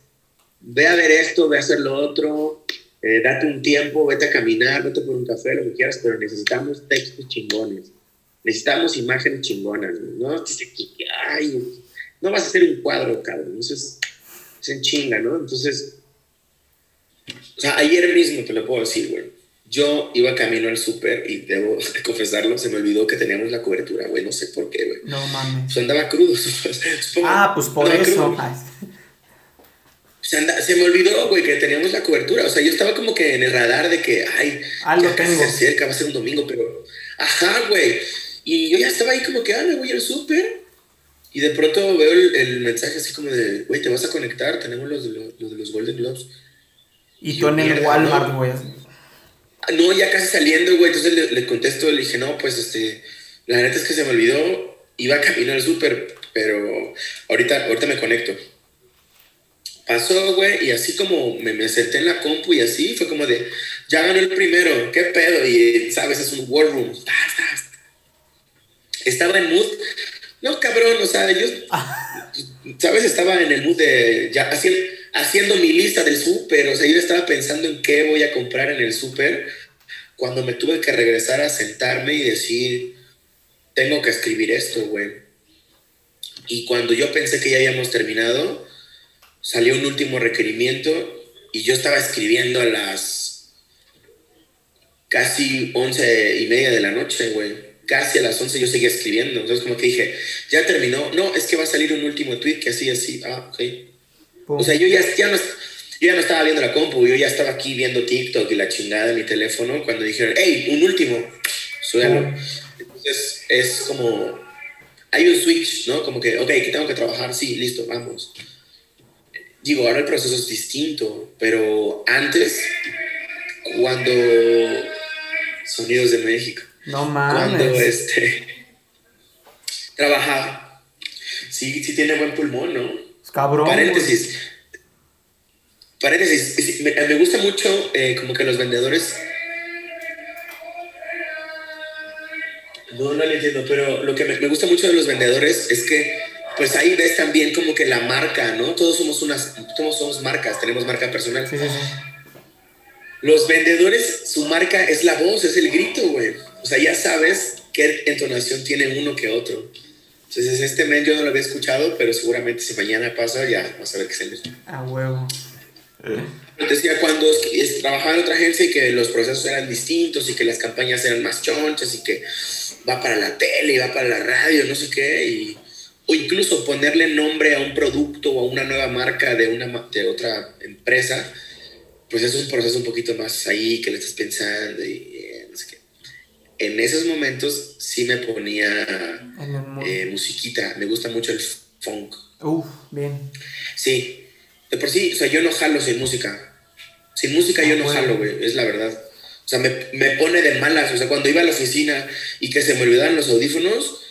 ve a ver esto, ve a hacer lo otro, eh, date un tiempo, vete a caminar, vete por un café, lo que quieras, pero necesitamos textos chingones. Necesitamos imágenes chingonas, ¿no? Ay, no vas a hacer un cuadro, cabrón. Entonces, se chinga, ¿no? Entonces, o sea, ayer mismo te lo puedo decir, güey yo iba camino al súper y debo (laughs) confesarlo, se me olvidó que teníamos la cobertura, güey, no sé por qué, güey. No mames. Pues andaba crudo. (laughs) ah, pues por eso. Se, me olvidó, güey, que teníamos la cobertura. O sea, yo estaba como que en el radar de que, ay, algo tengo. Se acerca, va a ser un domingo, pero, ajá, güey. Y yo ya estaba ahí como que, ah, me voy al súper. Y de pronto veo el, mensaje así como de, güey, te vas a conectar, tenemos los de los, Golden Globes. Y, tú en el Walmart, güey. No, ya casi saliendo, güey. Entonces le, contesto, le dije, no, pues este, la neta es que se me olvidó. iba camino al súper, pero ahorita, ahorita me conecto. Pasó, güey, y así como me, me senté en la compu y así, fue como de, ya ganó el primero, ¿qué pedo? Y, ¿sabes? Es un war room. Estaba en mood. No, cabrón, o sea, yo, ¿sabes? Estaba en el mood de, ya haciendo, haciendo mi lista del súper, o sea, yo estaba pensando en qué voy a comprar en el súper, cuando me tuve que regresar a sentarme y decir, tengo que escribir esto, güey. Y cuando yo pensé que ya habíamos terminado, salió un último requerimiento y yo estaba escribiendo a las casi once y media de la noche, güey. Casi a las once yo seguía escribiendo. Entonces como que dije, ya terminó. No, es que va a salir un último tweet que así, así. Ah, ok. O sea, yo ya, ya, no, ya no estaba viendo la compu, yo ya estaba aquí viendo TikTok y la chingada de mi teléfono cuando dijeron, hey, un último, suelo. Entonces es como, hay un switch, ¿no? Como que, ok, que tengo que trabajar, sí, listo, vamos digo, ahora el proceso es distinto, pero antes, cuando Sonidos de México, no mames. cuando este trabajaba, sí, sí tiene buen pulmón, ¿no? Cabrón. Paréntesis. Paréntesis, me, gusta mucho eh, como que los vendedores No, no lo entiendo, pero lo que me, me, gusta mucho de los vendedores es que pues ahí ves también como que la marca, ¿no? Todos somos unas, todos somos marcas, tenemos marca personal. Sí, sí, sí. Los vendedores, su marca es la voz, es el grito, güey. O sea, ya sabes qué entonación tiene uno que otro. Entonces, este men yo no lo había escuchado, pero seguramente si mañana pasa, ya vas a ver qué se le A huevo. Te decía cuando trabajaba en otra agencia y que los procesos eran distintos y que las campañas eran más chonchas y que va para la tele y va para la radio, no sé qué, y o incluso ponerle nombre a un producto o a una nueva marca de, una, de otra empresa, pues es un proceso un poquito más ahí que le estás pensando y eh, no sé qué. En esos momentos sí me ponía eh, musiquita, me gusta mucho el funk. Uf, bien. Sí, de por sí, o sea, yo no jalo sin música. Sin música yo no ah, jalo, güey, es la verdad. O sea, me, me, pone de malas. O sea, cuando iba a la oficina y que se me olvidaban los audífonos,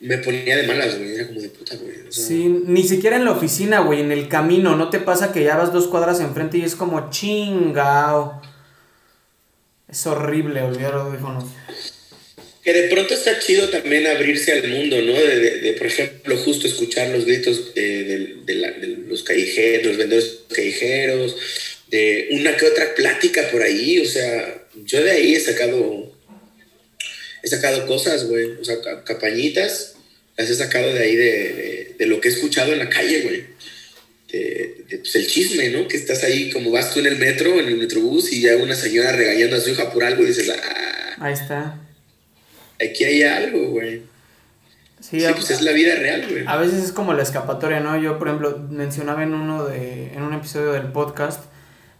me ponía de malas, güey. Era como de puta, güey. sí, ni siquiera en la oficina, güey. En el camino. ¿No te pasa que ya vas dos cuadras enfrente y es como chingao? Es horrible olvidar audífonos. Que de pronto está chido también abrirse al mundo, ¿no? De, de, por ejemplo, justo escuchar los gritos de, de, los callejeros, los vendedores callejeros, de una que otra plática por ahí. O sea, yo de ahí he sacado he sacado cosas, güey, o sea, campañitas, las he sacado de ahí de, de, lo que he escuchado en la calle, güey. De, pues el chisme, ¿no? Que estás ahí como vas tú en el metro, en el metrobús y ya una señora regañando a su hija por algo y dices, ah, ahí está. Aquí hay algo, güey. Sí, pues es la vida real, güey. A veces es como la escapatoria, ¿no? Yo, por ejemplo, mencionaba en uno de, en un episodio del podcast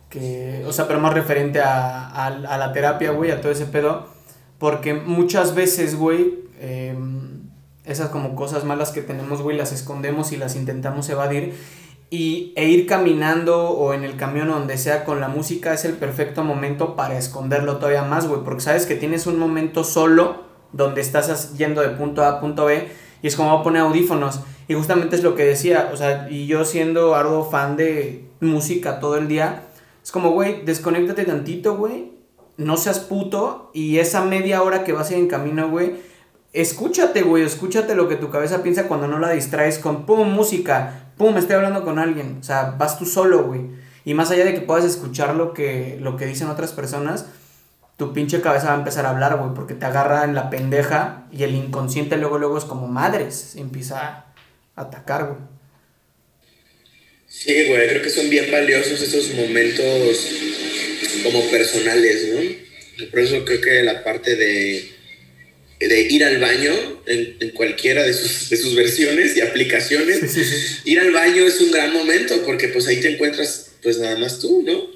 que, o sea, pero más referente a, a, a la terapia, güey, a todo ese pedo porque muchas veces, güey, em, esas como cosas malas que tenemos, güey, las escondemos y las intentamos evadir. Y, e ir caminando o en el camión o donde sea con la música es el perfecto momento para esconderlo todavía más, güey. Porque sabes que tienes un momento solo donde estás yendo de punto A a punto B y es como poner audífonos. Y justamente es lo que decía, o sea, y yo siendo algo fan de música todo el día, es como, güey, desconéctate tantito, güey, no seas puto y esa media hora que vas a ir en camino, güey, escúchate, güey, escúchate lo que tu cabeza piensa cuando no la distraes con pum, música, pum, estoy hablando con alguien, o sea, vas tú solo, güey. Y más allá de que puedas escuchar lo que, lo que dicen otras personas, tu pinche cabeza va a empezar a hablar, güey, porque te agarra en la pendeja y el inconsciente luego, luego es como madres, empieza a atacar, güey. Sí, güey, creo que son bien valiosos esos momentos como personales, ¿no? Por eso creo que la parte de, de ir al baño en, en cualquiera de sus, de sus, versiones y aplicaciones, ir al baño es un gran momento porque pues ahí te encuentras pues nada más tú, ¿no?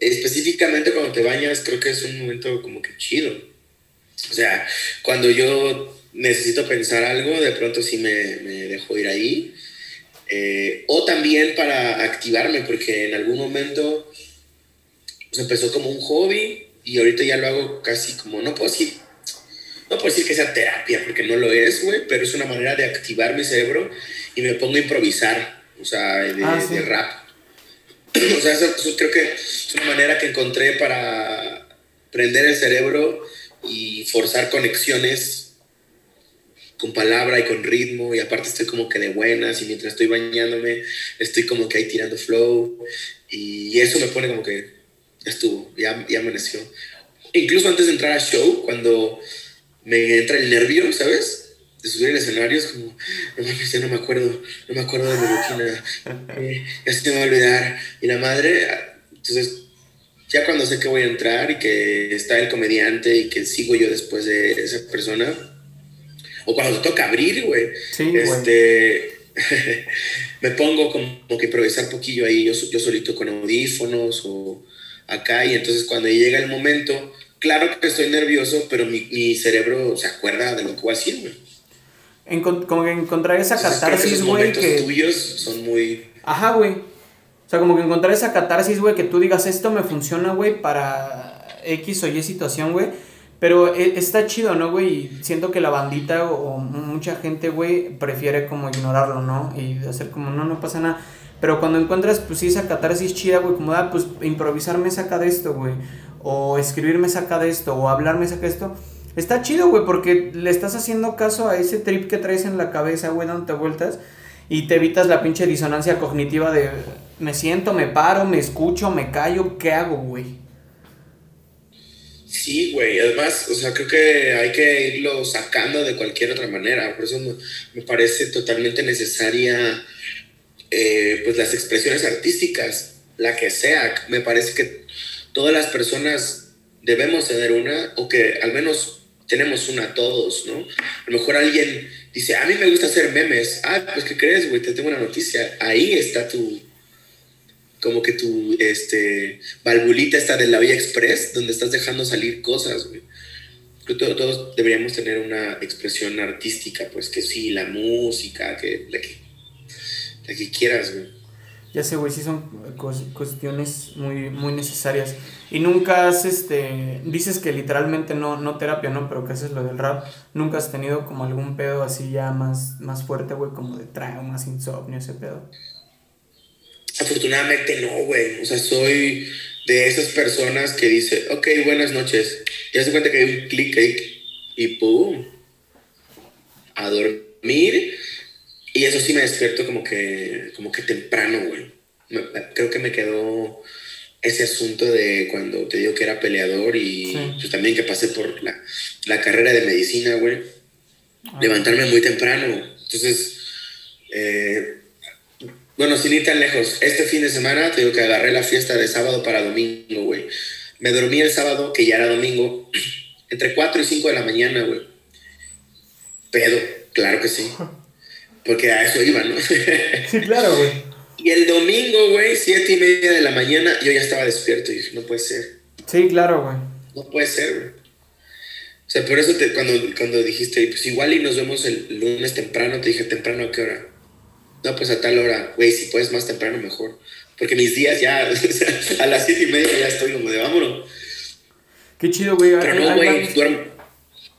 Específicamente cuando te bañas creo que es un momento como que chido. O sea, cuando yo necesito pensar algo, de pronto sí me, me dejo ir ahí. Eh, o también para activarme, porque en algún momento pues empezó como un hobby y ahorita ya lo hago casi como, no puedo decir, no puedo decir que sea terapia, porque no lo es, güey, pero es una manera de activar mi cerebro y me pongo a improvisar, o sea, de, Ah, sí. de rap. (clears throat) o sea, eso, eso creo que es una manera que encontré para prender el cerebro y forzar conexiones con palabra y con ritmo y aparte estoy como que de buenas y mientras estoy bañándome estoy como que ahí tirando flow y eso me pone como que estuvo, ya, ya amaneció. Incluso antes de entrar a show, cuando me entra el nervio, ¿sabes? De subir el escenario, es como, no mames, ya no me acuerdo, no me acuerdo de mi rutina, eh, ya se te va a olvidar. Y la madre, entonces, ya cuando sé que voy a entrar y que está el comediante y que sigo yo después de esa persona, o cuando te toca abrir, güey, Sí, este, (laughs) me pongo como, como que improvisar poquillo ahí, yo, yo solito con audífonos o acá, y entonces cuando llega el momento, claro que estoy nervioso, pero mi, mi cerebro se acuerda de lo que voy a decir, güey. Encon- como que encontrar esa Entonces, catarsis, güey, que... tuyos son muy... Ajá, güey. O sea, como que encontrar esa catarsis, güey, que tú digas, esto me funciona, güey, para X o Y situación, güey. Pero e- está chido, ¿no, güey? Y siento que la bandita o, o mucha gente, güey, prefiere como ignorarlo, ¿no? Y hacer como, no, no pasa nada. Pero cuando encuentras, pues sí, esa catarsis chida, güey, como, ah, pues improvisar me saca de esto, güey. O escribir me saca de esto, o hablar me saca de esto. Está chido, güey, porque le estás haciendo caso a ese trip que traes en la cabeza, güey, dándote vueltas. Y te evitas la pinche disonancia cognitiva de me siento, me paro, me escucho, me callo, ¿qué hago, güey? Sí, güey, además, o sea, creo que hay que irlo sacando de cualquier otra manera, por eso me, me parece totalmente necesaria, eh, pues, las expresiones artísticas, la que sea, me parece que todas las personas debemos tener una, o que al menos tenemos una todos, ¿no? A lo mejor alguien dice, a mí me gusta hacer memes, ah, pues, ¿qué crees, güey? Te tengo una noticia, ahí está tu, como que tu este, valvulita está de la Vía Express, donde estás dejando salir cosas, güey. Todos deberíamos tener una expresión artística, pues que sí, la música, que la que, la que quieras, güey. Ya sé, güey, sí son cuestiones muy, muy necesarias. Y nunca has, este, dices que literalmente no, no terapia, ¿no? Pero que haces lo del rap. Nunca has tenido como algún pedo así ya más, más fuerte, güey, como de traumas, insomnio, ese pedo. Afortunadamente no, güey. O sea, soy de esas personas que dice, ok, buenas noches. Y hace cuenta que hay un clic ahí y pum, a dormir. Y eso sí me despierto como que, como que temprano, güey. Me- Creo que me quedó ese asunto de cuando te digo que era peleador y Sí. pues también que pasé por la, la carrera de medicina, güey. Levantarme muy temprano. Entonces, eh, bueno, sin ir tan lejos, este fin de semana te digo que agarré la fiesta de sábado para domingo, güey. Me dormí el sábado, que ya era domingo, (clears throat) entre 4 y 5 de la mañana, güey. Pedo, claro que sí. (laughs) Porque a eso iba, ¿no? (laughs) Sí, claro, güey. y el domingo, güey, 7 y media de la mañana, yo ya estaba despierto y dije, no puede ser. Sí, claro, güey. No puede ser, güey. O sea, por eso te, cuando, cuando dijiste, pues igual y nos vemos el lunes temprano, te dije, ¿temprano a qué hora? No, pues a tal hora. Güey, si puedes más temprano, mejor. Porque mis días ya, (laughs) a las siete y media ya estoy como de vámonos. Qué chido, güey. Pero no, güey, duermo,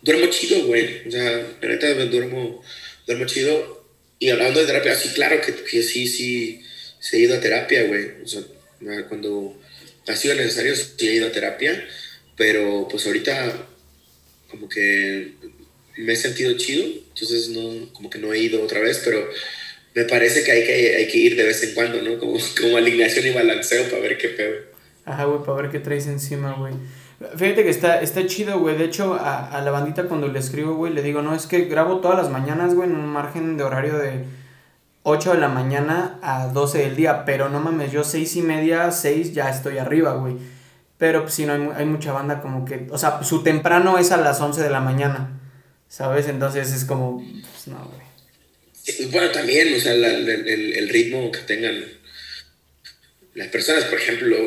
duermo chido, güey. O sea, la neta duermo, duermo chido. Y hablando de terapia, sí, claro que, que sí, sí, sí he ido a terapia, güey. O sea, cuando ha sido necesario, sí he ido a terapia. Pero pues ahorita como que me he sentido chido. Entonces no, como que no he ido otra vez, pero me parece que hay que, hay que ir de vez en cuando, ¿no? Como, como alineación y balanceo para ver qué pedo. Ajá, güey, para ver qué traes encima, güey. Fíjate que está, está chido, güey. De hecho, a, a la bandita cuando le escribo, güey, le digo, no, es que grabo todas las mañanas, güey, en un margen de horario de 8 de la mañana a 12 del día. Pero no mames, yo seis y media, 6 ya estoy arriba, güey. Pero pues sí, no hay, hay mucha banda como que, o sea, su temprano es a las 11 de la mañana, ¿sabes? Entonces es como, pues no, güey. Bueno, también, o sea, la- el, el ritmo que tengan las personas, por ejemplo,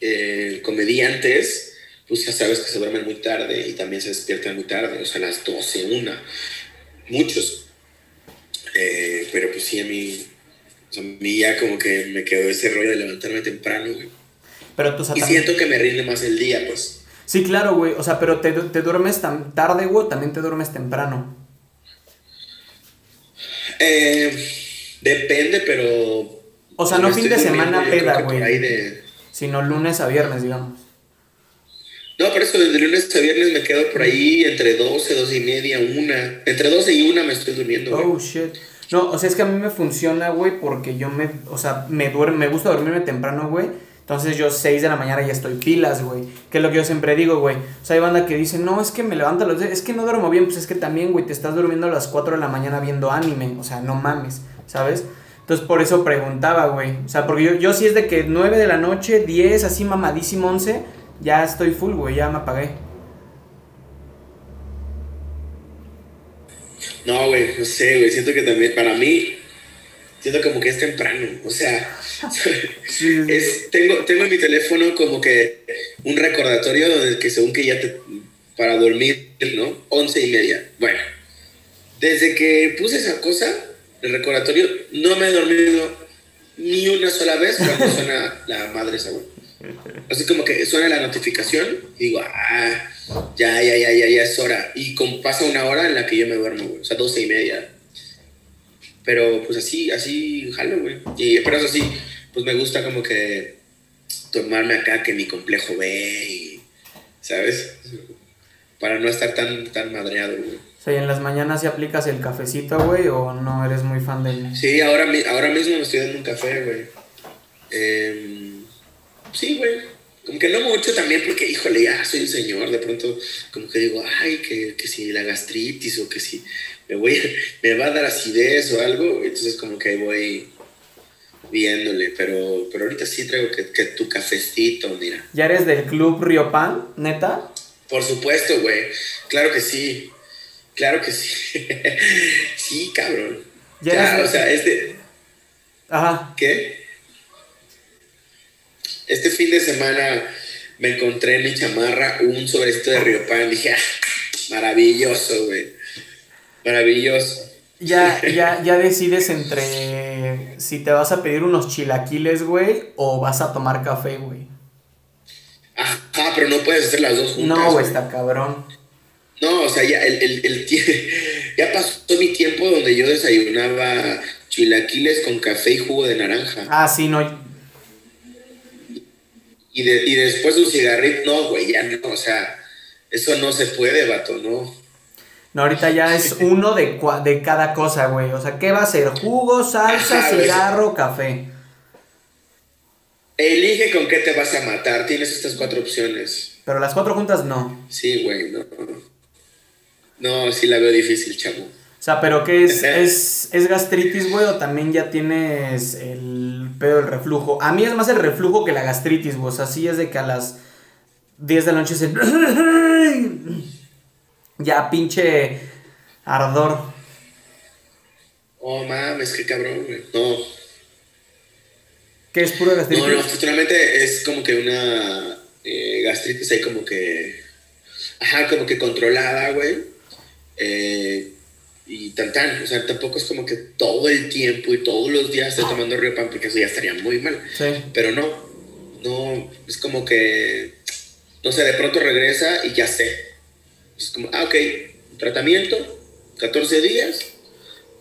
eh, comediantes, pues ya sabes que se duermen muy tarde y también se despiertan muy tarde, o sea, a las 12, una, muchos. Eh, pero pues sí, a mí, o sea, a mí ya como que me quedó ese rollo de levantarme temprano, güey. Pero tú, o sea, Y siento que me rinde más el día, pues. Sí, claro, güey. O sea, pero te, te duermes tan tarde, güey, o también te duermes temprano. Eh, depende, pero. O sea, no fin de semana peda, que por ahí güey. de- Sino lunes a viernes, digamos. No, por eso desde lunes a viernes me quedo por ahí entre 12, 12 y media, una. Entre 12 y una me estoy durmiendo. güey. Oh, shit. No, o sea, es que a mí me funciona, güey, porque yo me, o sea, me duermo, me gusta dormirme temprano, güey. Entonces yo 6 de la mañana ya estoy pilas, güey. Que es lo que yo siempre digo, güey. O sea, hay banda que dice, no, es que me levanto a los... Es que no duermo bien, pues es que también, güey, te estás durmiendo a las 4 de la mañana viendo anime. O sea, no mames, ¿sabes? Entonces por eso preguntaba, güey. O sea, porque yo, yo sí es de que 9 de la noche, 10, así mamadísimo 11, ya estoy full, güey, ya me apagué. No, güey, no sé, güey. Siento que también, para mí, siento como que es temprano. O sea, (laughs) es, tengo, tengo en mi teléfono como que un recordatorio donde que según que ya te. para dormir, ¿no? Once y media. Bueno, desde que puse esa cosa, el recordatorio, no me he dormido ni una sola vez cuando (laughs) suena la madre esa, güey. Así como que suena la notificación y digo, ah, ya, ya, ya, ya, ya es hora. Y con, pasa una hora en la que yo me duermo, güey. O sea, doce y media. Pero pues así, así jalo, güey. Y, pero eso sí, pues me gusta como que tomarme acá que mi complejo ve y, ¿sabes? Para no estar tan, tan madreado, güey. O sea, ¿y en las mañanas si aplicas el cafecito, güey, o no eres muy fan del... Sí, ahora, mi- ahora mismo me estoy dando un café, güey. Em, sí, güey. Como que no mucho también porque, híjole, ya soy un señor. De pronto, como que digo, ay, que, que si la gastritis o que si me, voy, (laughs) me va a dar acidez o algo. Entonces, como que ahí voy viéndole. Pero, pero ahorita sí traigo que, que tu cafecito, mira. ¿Ya eres del club Riopan, neta? Por supuesto, güey. Claro que sí. Claro que sí. (laughs) sí, cabrón. Ya o sea, este. Ajá. ¿Qué? Este fin de semana me encontré en mi chamarra un sobrecito de Riopan. Dije, ah, maravilloso, güey. Maravilloso. Ya, (laughs) ya, ya decides entre si te vas a pedir unos chilaquiles, güey, o vas a tomar café, güey. Ajá, pero no puedes hacer las dos juntas. No, güey. está cabrón. No, o sea, ya, el, el, el (laughs) ya pasó mi tiempo donde yo desayunaba chilaquiles con café y jugo de naranja. Ah, sí, no. Y, de- y después un cigarrito, no, güey, ya no, o sea, eso no se puede, vato, no. No, ahorita ya es (laughs) uno de, cua- de cada cosa, güey. O sea, ¿qué va a ser? Jugo, salsa, Ajá, cigarro, café. Elige con qué te vas a matar, tienes estas cuatro opciones. Pero las cuatro juntas no. Sí, güey, no. No, sí la veo difícil, chavo. O sea, ¿pero qué es? ¿Es, es gastritis, güey? ¿O también ya tienes el pedo del reflujo? A mí es más el reflujo que la gastritis, güey. O sea, sí es de que a las 10 de la noche se... (clears throat) ya, pinche ardor. Oh, mames, qué cabrón, güey. No, ¿Qué es puro gastritis? no, no, afortunadamente es como que una eh, gastritis ahí como que... Ajá, como que controlada, güey. Eh, y tan tan, o sea, tampoco es como que todo el tiempo y todos los días estoy tomando Riopan porque eso ya estaría muy mal. Sí. Pero no, no, es como que, no sé, de pronto regresa y ya sé. Es como, ah, ok, tratamiento, 14 días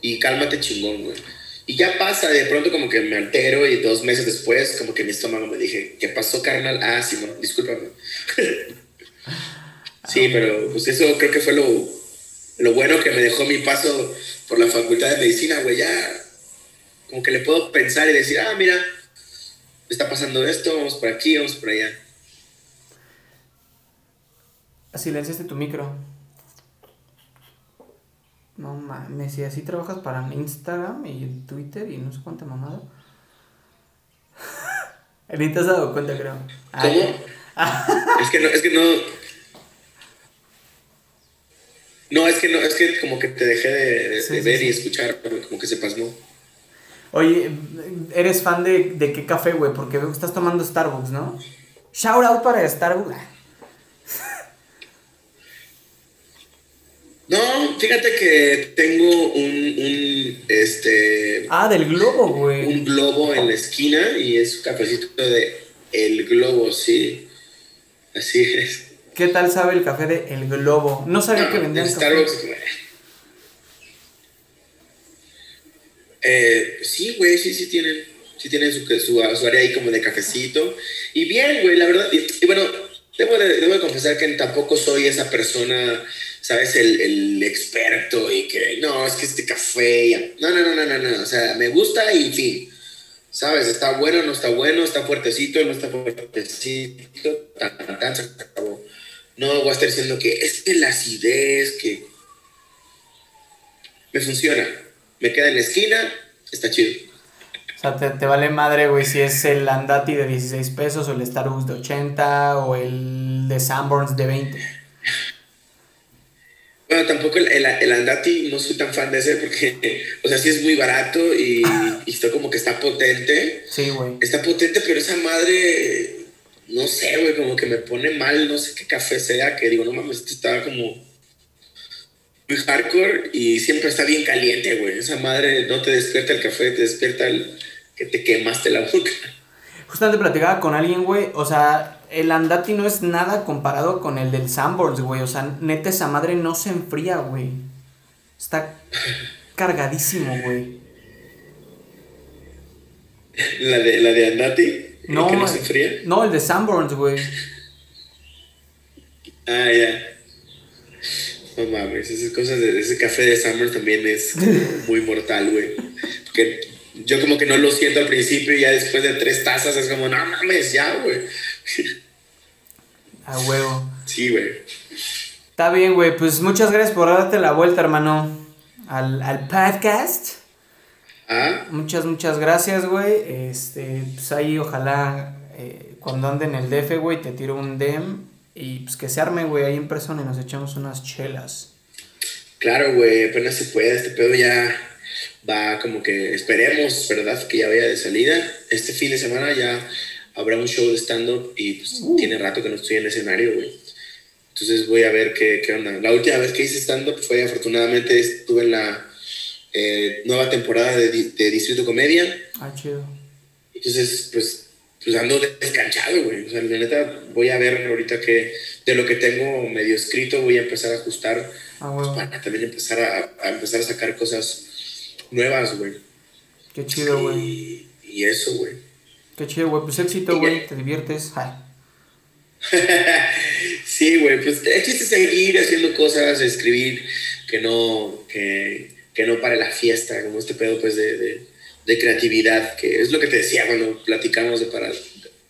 y cálmate chingón, güey. Y ya pasa, de pronto como que me altero y dos meses después como que mi estómago me dije, ¿qué pasó, carnal? Ah, (laughs) sí, no, discúlpame. sí, pero pues eso creo que fue lo, lo bueno que me dejó mi paso por la facultad de medicina, güey. Ya como que le puedo pensar y decir, ah, mira, está pasando esto, vamos por aquí, vamos por allá. Silenciaste tu micro. No mames, si así trabajas para Instagram y Twitter y no sé cuánta mamada. (laughs) Ni te has dado cuenta, creo. ¿Cómo? Ah, (laughs) Es que no, es que no. No, es que no, es que como que te dejé de, de- Sí, de sí, ver sí. y escuchar, como que se pasmó. Oye, ¿eres fan de, de qué café, güey? Porque veo que estás tomando Starbucks, ¿no? Shout out para Starbucks. (laughs) No, fíjate que tengo un, un este, Ah, del globo, güey. un globo en la esquina y es un cafecito de El Globo, sí. Así es. ¿Qué tal sabe el café de El Globo? No sabía que vendían Starbucks, Eh, sí, güey, sí, sí tienen. Sí tienen su, su, área ahí como de cafecito. Y bien, güey, la verdad. Y, bueno, debo de, debo de, confesar que tampoco soy esa persona, ¿sabes? El, el, experto y que, no, es que este café. No, no, no, no, no, no. O sea, me gusta y fin. ¿Sabes? Está bueno, no está bueno, está fuertecito, no está fuertecito. Tan, tan, se acabó. No voy a estar diciendo que es que la acidez, que. Me funciona me queda en la esquina, está chido. O sea, te, vale madre, güey, si es el Andati de 16 pesos o el Starbucks de 80 o el de Sanborns de 20. Bueno, tampoco el, el, Andati no soy tan fan de ese porque, o sea, sí es muy barato y, y está como que está potente. Sí, güey. Está potente, pero esa madre, no sé, güey, como que me pone mal, no sé qué café sea, que digo, no mames, este estaba como muy hardcore y siempre está bien caliente, güey. Esa madre no te despierta el café, te despierta el que te quemaste la boca. Justamente platicaba con alguien, güey, o sea, el Andati no es nada comparado con el del Sanborns, güey. O sea, neta, esa madre no se enfría, güey. Está cargadísimo, güey. (laughs) ¿La de, la de Andati? No, no se enfría? No, el de Sanborns, güey. Ah, ya. No mames, esas cosas de ese café de Summer también es (laughs) muy mortal, güey. Porque yo como que no lo siento al principio y ya después de tres tazas es como, no mames, ya, güey. A huevo. Sí, güey. Está bien, güey. Pues muchas gracias por darte la vuelta, hermano, al, al podcast. Ah. Muchas, muchas gracias, güey. Este, pues ahí ojalá eh, cuando ande en el DF, güey, te tiro un DM y pues que se arme, güey, ahí en persona y nos echamos unas chelas. Claro, güey, apenas se puede. Este pedo ya va como que esperemos, ¿verdad? Que ya vaya de salida. Este fin de semana ya habrá un show de stand-up y pues uh. tiene rato que no estoy en el escenario, güey. Entonces voy a ver qué, qué onda. La última vez que hice stand-up fue afortunadamente estuve en la eh, nueva temporada de, de Distrito Comedia. Ah, chido. Entonces, pues pues ando descanchado, güey. O sea, la neta, voy a ver ahorita que de lo que tengo medio escrito voy a empezar a ajustar ah, bueno. para también empezar a, empezar a sacar cosas nuevas, güey. Qué chido, güey. Y, eso, güey. Qué chido, güey. Pues éxito, güey. Te diviertes. (laughs) sí, güey. Pues el chiste es seguir haciendo cosas, escribir, que no, que, que no pare la fiesta, como este pedo, pues, de de creatividad, que es lo que te decía cuando platicamos de para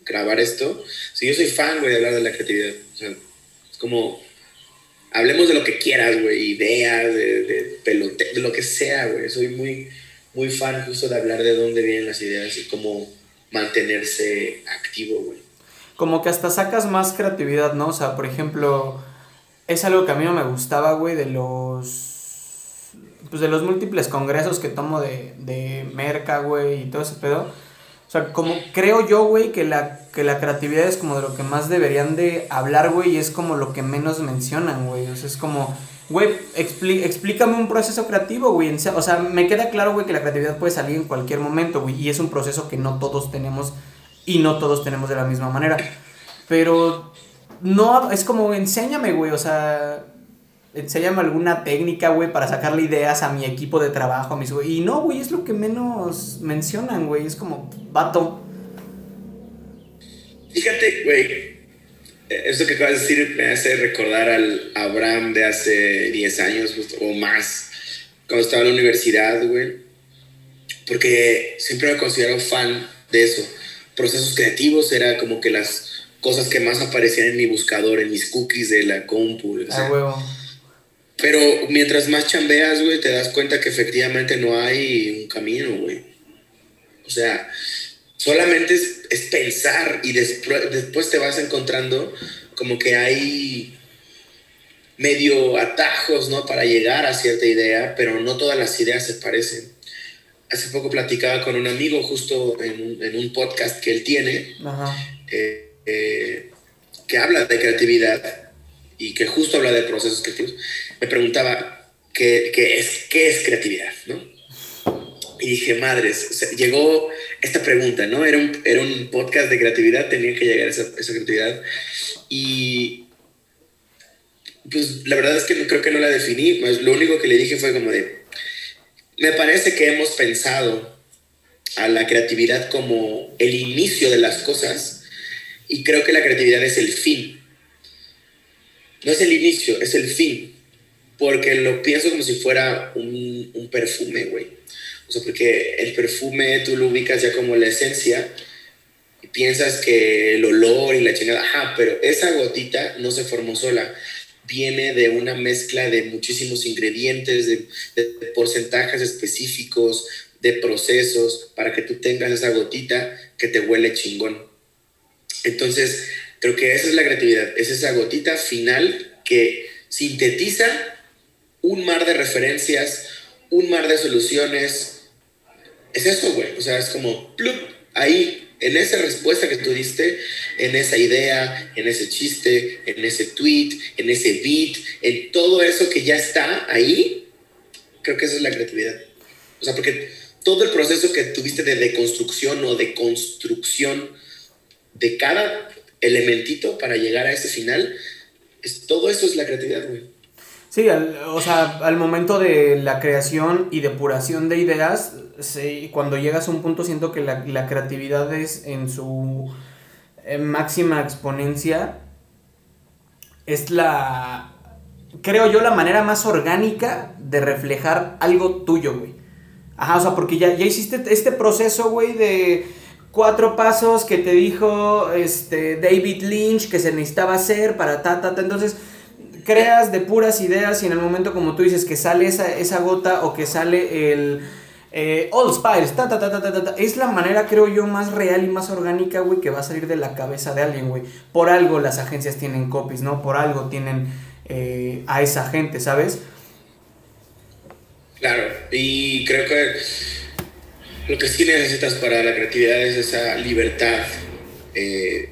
grabar esto. Si yo soy fan, güey, de hablar de la creatividad. O sea, es como, hablemos de lo que quieras, güey, ideas, de, de pelote, de lo que sea, güey. Soy muy, muy fan justo de hablar de dónde vienen las ideas y cómo mantenerse activo, güey. Como que hasta sacas más creatividad, ¿no? O sea, por ejemplo, es algo que a mí no me gustaba, güey, de los pues de los múltiples congresos que tomo de, de Merca, güey, y todo ese pedo. O sea, como creo yo, güey, que la, que la creatividad es como de lo que más deberían de hablar, güey, y es como lo que menos mencionan, güey. O sea, es como, güey, explícame un proceso creativo, güey. O sea, me queda claro, güey, que la creatividad puede salir en cualquier momento, güey, y es un proceso que no todos tenemos y no todos tenemos de la misma manera. Pero no, es como, enséñame, güey, o sea, enséñame alguna técnica, güey, para sacarle ideas a mi equipo de trabajo, a mis güey. Y no, güey, es lo que menos mencionan, güey. Es como, vato. Fíjate, güey, eso que acabas de decir me hace recordar al Abraham de hace 10 años o más, cuando estaba en la universidad, güey. Porque siempre me considero fan de eso. Procesos creativos era como que las cosas que más aparecían en mi buscador, en mis cookies de la compu. ah, huevo pero mientras más chambeas, güey, te das cuenta que efectivamente no hay un camino, güey. O sea, solamente es, pensar y después, después te vas encontrando como que hay medio atajos, ¿no? Para llegar a cierta idea, pero no todas las ideas se parecen. Hace poco platicaba con un amigo justo en un, podcast que él tiene, eh, eh, que habla de creatividad y que justo habla de procesos creativos me preguntaba qué, qué, es, qué es creatividad, ¿no? Y dije, madres, llegó esta pregunta, ¿no? Era un, era un podcast de creatividad, tenía que llegar a esa, esa creatividad. Y pues la verdad es que creo que no la definí, lo único que le dije fue como de, me parece que hemos pensado a la creatividad como el inicio de las cosas y creo que la creatividad es el fin. No es el inicio, es el fin. Porque lo pienso como si fuera un, un perfume, güey. O sea, porque el perfume tú lo ubicas ya como la esencia y piensas que el olor y la chingada, ajá, pero esa gotita no se formó sola viene de una mezcla de muchísimos ingredientes, de, porcentajes específicos, de procesos, para que tú tengas esa gotita que te huele chingón. Entonces, creo que esa es la creatividad, es esa gotita final que sintetiza un mar de referencias, un mar de soluciones. Es eso, güey. O sea, es como, plup, ahí en esa respuesta que tú diste, en esa idea, en ese chiste, en ese tweet, en ese beat, en todo eso que ya está ahí, creo que esa es la creatividad. O sea, porque todo el proceso que tuviste de deconstrucción o de construcción de cada elementito para llegar a ese final, es, todo eso es la creatividad, güey. Sí, o sea, al momento de la creación y depuración de ideas, cuando llegas a un punto siento que la, creatividad es en su máxima exponencia, es la, creo yo, la manera más orgánica de reflejar algo tuyo, güey. Ajá, o sea, porque ya, ya hiciste este proceso, güey, de cuatro pasos que te dijo este, David Lynch que se necesitaba hacer para ta, ta, ta. Entonces, creas de puras ideas y en el momento como tú dices que sale esa, esa gota o que sale el eh, Spice, ta, ta, ta, ta, ta, ta, es la manera creo yo más real y más orgánica, güey, que va a salir de la cabeza de alguien, güey. Por algo las agencias tienen copies, ¿no? Por algo tienen eh, a esa gente, ¿sabes? Claro, y creo que lo que sí necesitas para la creatividad es esa libertad eh,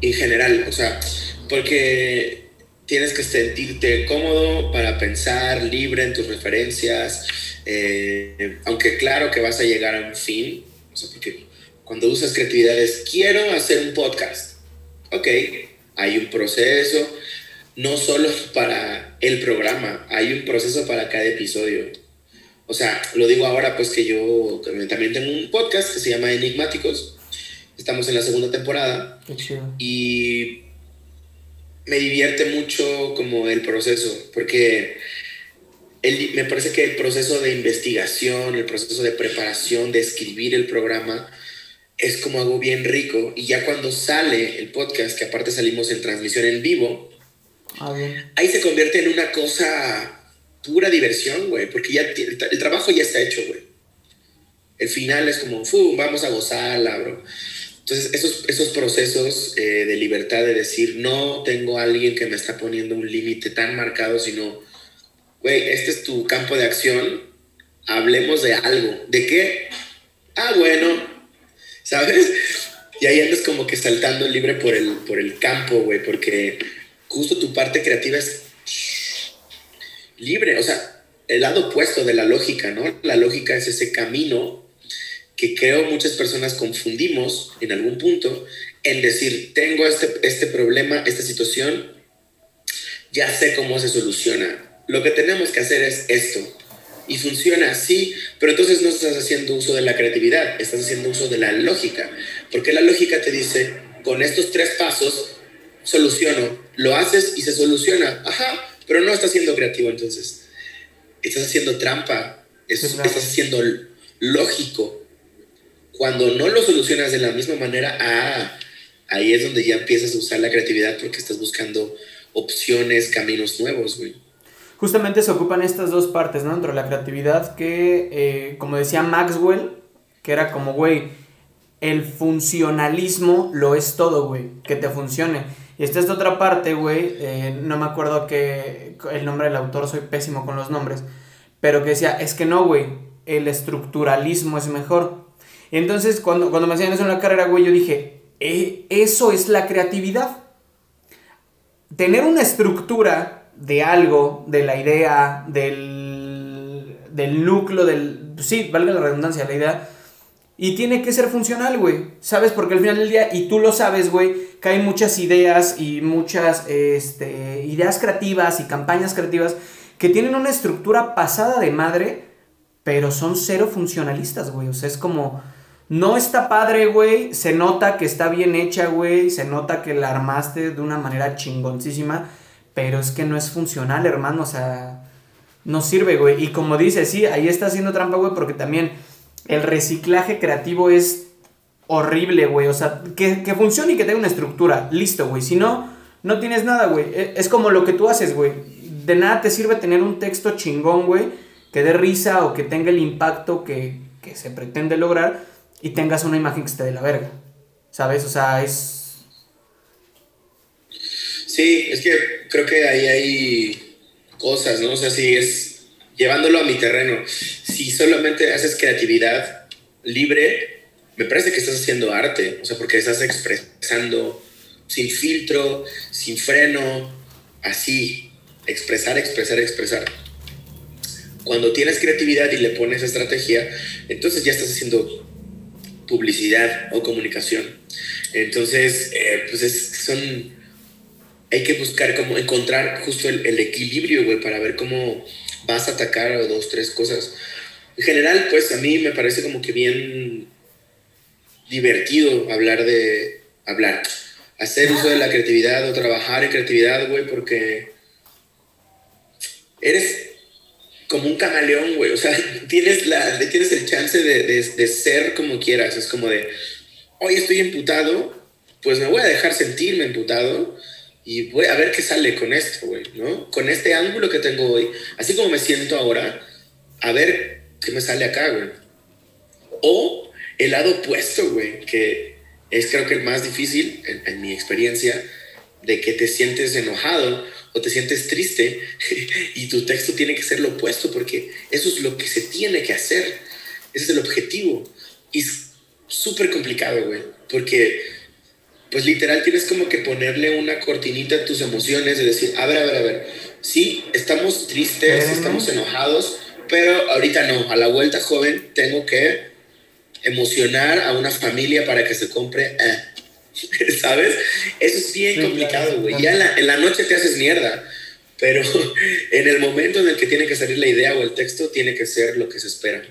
en general, o sea, porque tienes que sentirte cómodo para pensar libre en tus referencias, eh, aunque claro que vas a llegar a un fin, o sea, porque cuando usas creatividad es, quiero hacer un podcast, ok, hay un proceso, no solo para el programa, hay un proceso para cada episodio. O sea, lo digo ahora pues que yo también tengo un podcast que se llama Enigmáticos, estamos en la segunda temporada. Y me divierte mucho como el proceso, porque el, me parece que el proceso de investigación, el proceso de preparación, de escribir el programa, es como algo bien rico. Y ya cuando sale el podcast, que aparte salimos en transmisión en vivo, ah, ahí se convierte en una cosa pura diversión, güey, porque ya el, trabajo ya está hecho, güey. El final es como, vamos a gozarla, bro. Entonces, esos, esos procesos eh, de libertad de decir, no tengo a alguien que me está poniendo un límite tan marcado, sino, güey, este es tu campo de acción, hablemos de algo. ¿De qué? Ah, bueno, ¿sabes? Y ahí andas como que saltando libre por el, por el campo, güey, porque justo tu parte creativa es libre, o sea, el lado opuesto de la lógica, ¿no? La lógica es ese camino que creo muchas personas confundimos en algún punto en decir, tengo este, este problema, esta situación, ya sé cómo se soluciona. Lo que tenemos que hacer es esto. Y funciona así, pero entonces no estás haciendo uso de la creatividad, estás haciendo uso de la lógica. Porque la lógica te dice, con estos tres pasos, soluciono. Lo haces y se soluciona. Ajá, pero no estás siendo creativo entonces. Estás haciendo trampa, estás haciendo lógico cuando no lo solucionas de la misma manera, ah, ahí es donde ya empiezas a usar la creatividad porque estás buscando opciones, caminos nuevos, güey. Justamente se ocupan estas dos partes, ¿no? Dentro de la creatividad que, eh, como decía Maxwell, que era como, güey, el funcionalismo lo es todo, güey, que te funcione. Y esta es otra parte, güey, eh, no me acuerdo que el nombre del autor, soy pésimo con los nombres, pero que decía, es que no, güey, el estructuralismo es mejor. Entonces, cuando, cuando me hacían eso en la carrera, güey, yo dije, eh, eso es la creatividad. Tener una estructura de algo, de la idea, del, del núcleo, del... Sí, valga la redundancia, la idea. Y tiene que ser funcional, güey. ¿Sabes? Porque al final del día, y tú lo sabes, güey, que hay muchas ideas y muchas este, ideas creativas y campañas creativas que tienen una estructura pasada de madre, pero son cero funcionalistas, güey. O sea, es como... No está padre, güey. Se nota que está bien hecha, güey. Se nota que la armaste de una manera chingoncísima. Pero es que no es funcional, hermano. O sea, no sirve, güey. Y como dice, sí, ahí está haciendo trampa, güey, porque también el reciclaje creativo es horrible, güey. O sea, que, funcione y que tenga una estructura. Listo, güey. Si no, no tienes nada, güey. E, es como lo que tú haces, güey. De nada te sirve tener un texto chingón, güey, que dé risa o que tenga el impacto que, que se pretende lograr y tengas una imagen que esté de la verga. ¿Sabes? O sea, es... Sí, es que creo que ahí hay cosas, ¿no? O sea, sí es llevándolo a mi terreno, si solamente haces creatividad libre, me parece que estás haciendo arte, o sea, porque estás expresando sin filtro, sin freno, así, expresar, expresar, expresar. Cuando tienes creatividad y le pones estrategia, entonces ya estás haciendo publicidad o comunicación. Entonces, eh, pues son, hay que buscar cómo encontrar justo el, equilibrio, güey, para ver cómo vas a atacar o dos, tres cosas. En general, pues a mí me parece como que bien divertido hablar de hablar, hacer uso de la creatividad o trabajar en creatividad, güey, porque eres como un camaleón, güey, o sea, (laughs) tienes, la, tienes el chance de, de, ser como quieras, es como de, hoy estoy emputado, pues me voy a dejar sentirme emputado y voy a ver qué sale con esto, güey, ¿no? Con este ángulo que tengo hoy, así como me siento ahora, a ver qué me sale acá, güey. O el lado opuesto, güey, que es creo que el más difícil, en, mi experiencia, de que te sientes enojado o te sientes triste (laughs) y tu texto tiene que ser lo opuesto porque eso es lo que se tiene que hacer. Ese es el objetivo. Y es súper complicado, güey, porque pues literal tienes como que ponerle una cortinita a tus emociones de decir, a ver, a ver, a ver, sí, estamos tristes, estamos enojados, pero ahorita no, a la vuelta joven tengo que emocionar a una familia para que se compre, eh. (laughs) ¿sabes? Eso es bien complicado, güey. Ya en la, en la noche te haces mierda, pero (laughs) en el momento en el que tiene que salir la idea o el texto, tiene que ser lo que se espera.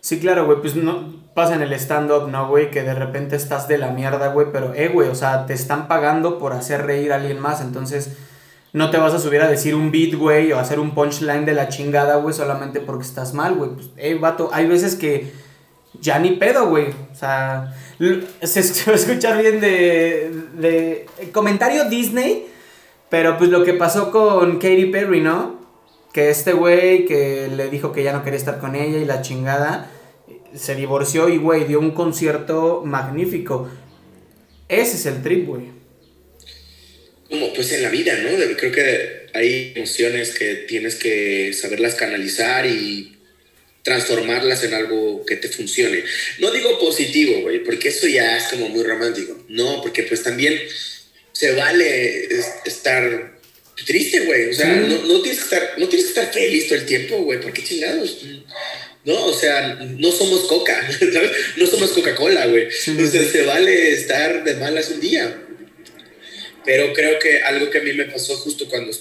Sí, claro, güey, pues no pasa en el stand-up, ¿no, güey? Que de repente estás de la mierda, güey, pero, eh, güey, o sea, te están pagando por hacer reír a alguien más, entonces no te vas a subir a decir un beat, güey, o hacer un punchline de la chingada, güey, solamente porque estás mal, güey. Pues, eh, vato, hay veces que ya ni pedo, güey. O sea, se, va (laughs) a escuchar bien de, de comentario Disney, pero pues lo que pasó con Katy Perry, ¿no? Que este güey que le dijo que ya no quería estar con ella y la chingada se divorció y, güey, dio un concierto magnífico. Ese es el trip, güey. Como pues en la vida, ¿no? Creo que hay emociones que tienes que saberlas canalizar y transformarlas en algo que te funcione. No digo positivo, güey, porque eso ya es como muy romántico. No, porque pues también se vale estar triste, güey. O sea, no, tienes que estar, no tienes que estar feliz todo el tiempo, güey. ¿Por qué chingados? ¿no? O sea, no somos Coca, (laughs) ¿sabes? No somos Coca-Cola, güey. Entonces se vale estar de malas un día. Pero creo que algo que a mí me pasó justo cuando,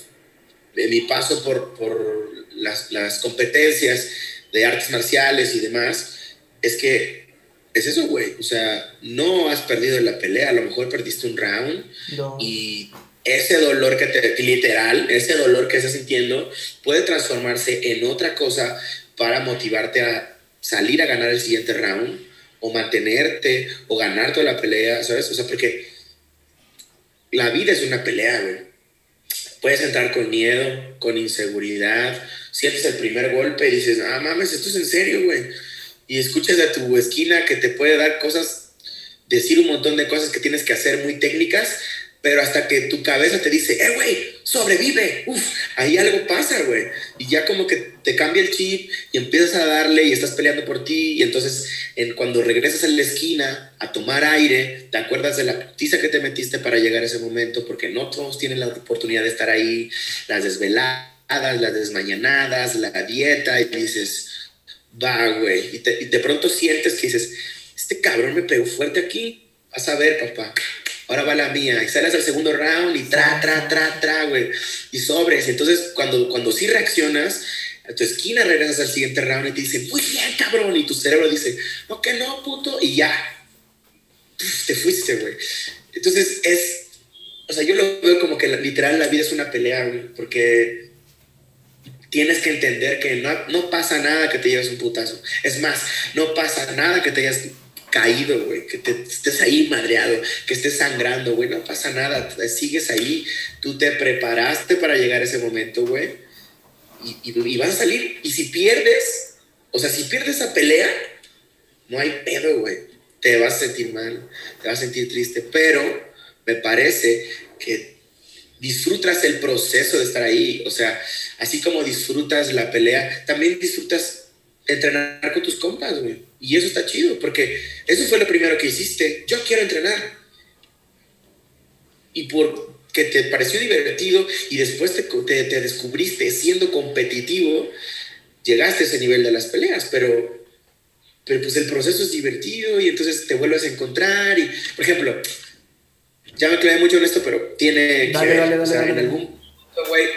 en mi paso por, por las, las competencias de artes marciales y demás, es que es eso, güey. O sea, no has perdido la pelea, a lo mejor perdiste un round y ese dolor que te, literal, ese dolor que estás sintiendo puede transformarse en otra cosa para motivarte a salir a ganar el siguiente round o mantenerte o ganar toda la pelea, ¿sabes? O sea, porque la vida es una pelea, güey. Puedes entrar con miedo, con inseguridad, sientes el primer golpe y dices, ah, mames, esto es en serio, güey. Y escuchas a tu esquina que te puede dar cosas, decir un montón de cosas que tienes que hacer muy técnicas, pero hasta que tu cabeza te dice, eh, güey, sobrevive, uf, ahí algo pasa, güey. Y ya como que te cambia el chip y empiezas a darle y estás peleando por ti. Y entonces, en, cuando regresas a la esquina a tomar aire, te acuerdas de la putiza que te metiste para llegar a ese momento, porque no todos tienen la oportunidad de estar ahí, las desveladas, las desmañanadas, la dieta, y dices, va, güey. Y, y de pronto sientes que dices, este cabrón me pegó fuerte aquí, vas a ver, papá. Ahora va la mía. Y sales al segundo round y tra, tra, tra, tra, güey. Y sobres. Entonces, cuando, cuando sí reaccionas, a tu esquina regresas al siguiente round y te dicen, muy bien, cabrón. Y tu cerebro dice, no, que no, puto. Y ya. te fuiste, güey. Entonces, es. O sea, yo lo veo como que literal la vida es una pelea, güey. Porque tienes que entender que no, no pasa nada que te lleves un putazo. Es más, no pasa nada que te hayas caído, güey, que te, estés ahí madreado, que estés sangrando, güey, no pasa nada, sigues ahí, tú te preparaste para llegar a ese momento, güey, y, y, vas a salir, y si pierdes, o sea, si pierdes esa pelea, no hay pedo, güey, te vas a sentir mal, te vas a sentir triste, pero me parece que disfrutas el proceso de estar ahí, o sea, así como disfrutas la pelea, también disfrutas entrenar con tus compas, güey. Y eso está chido, porque eso fue lo primero que hiciste. Yo quiero entrenar. Y porque te pareció divertido y después te, te, descubriste siendo competitivo, llegaste a ese nivel de las peleas, pero, pero pues el proceso es divertido y entonces te vuelves a encontrar. Y, por ejemplo, ya me clavé mucho en esto, pero tiene que ver, o sea, en algún güey,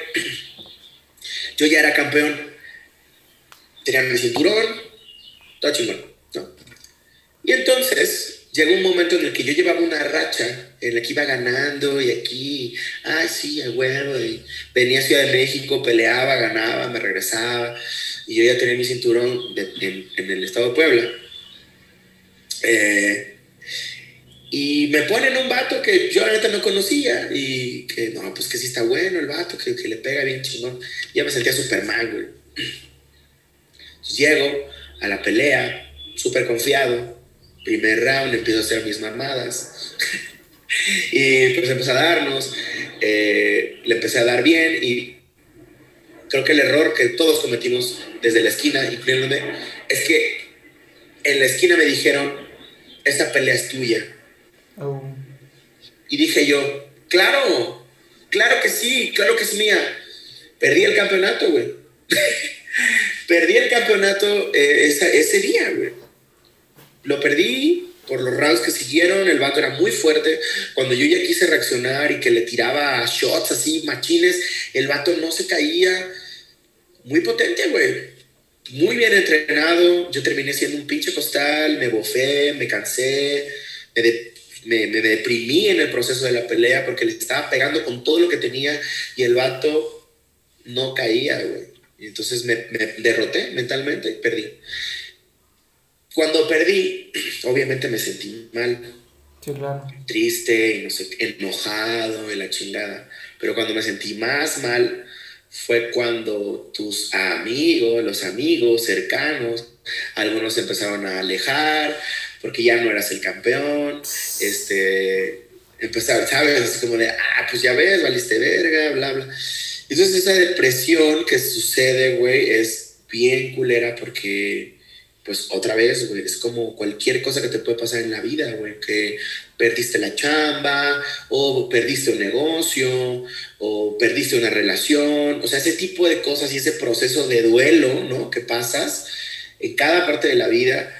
yo ya era campeón tenía mi cinturón, todo chingón, ¿no? Y entonces llegó un momento en el que yo llevaba una racha en la que iba ganando y aquí, ay, sí, a huevo, venía a Ciudad de México, peleaba, ganaba, me regresaba, y yo ya tenía mi cinturón en, el estado de Puebla. Eh, y me ponen un vato que yo ahorita no conocía y que no, pues que sí está bueno el vato, que, que le pega bien chingón. Ya me sentía súper mal, güey. Llego a la pelea, súper confiado. Primer round, empiezo a hacer mis mamadas. (laughs) y pues empecé a darnos. Eh, le empecé a dar bien y creo que el error que todos cometimos desde la esquina, incluyéndome, es que en la esquina me dijeron, esta pelea es tuya. Oh. Y dije yo, claro, claro que sí, claro que es mía. Perdí el campeonato, güey. (laughs) Perdí el campeonato eh, ese día, güey. Lo perdí por los rounds que siguieron. El vato era muy fuerte. Cuando yo ya quise reaccionar y que le tiraba shots así, machines, el vato no se caía. Muy potente, güey. Muy bien entrenado. Yo terminé siendo un pinche costal. Me bofé, me cansé. Me, me deprimí en el proceso de la pelea porque le estaba pegando con todo lo que tenía y el vato no caía, güey. Y entonces me, derroté mentalmente y perdí. Cuando perdí, (clears throat) obviamente me sentí mal. Sí, claro. Triste, y no sé, enojado y la chingada. Pero cuando me sentí más mal fue cuando tus amigos, los amigos cercanos, algunos empezaron a alejar porque ya no eras el campeón. Este, empezaron, ¿sabes? Así como de, ah, pues ya ves, valiste verga, bla, bla. Entonces esa depresión que sucede, güey, es bien culera porque, pues otra vez, güey, es como cualquier cosa que te puede pasar en la vida, güey, que perdiste la chamba, o perdiste un negocio, o perdiste una relación, o sea, ese tipo de cosas y ese proceso de duelo, ¿no? Que pasas en cada parte de la vida,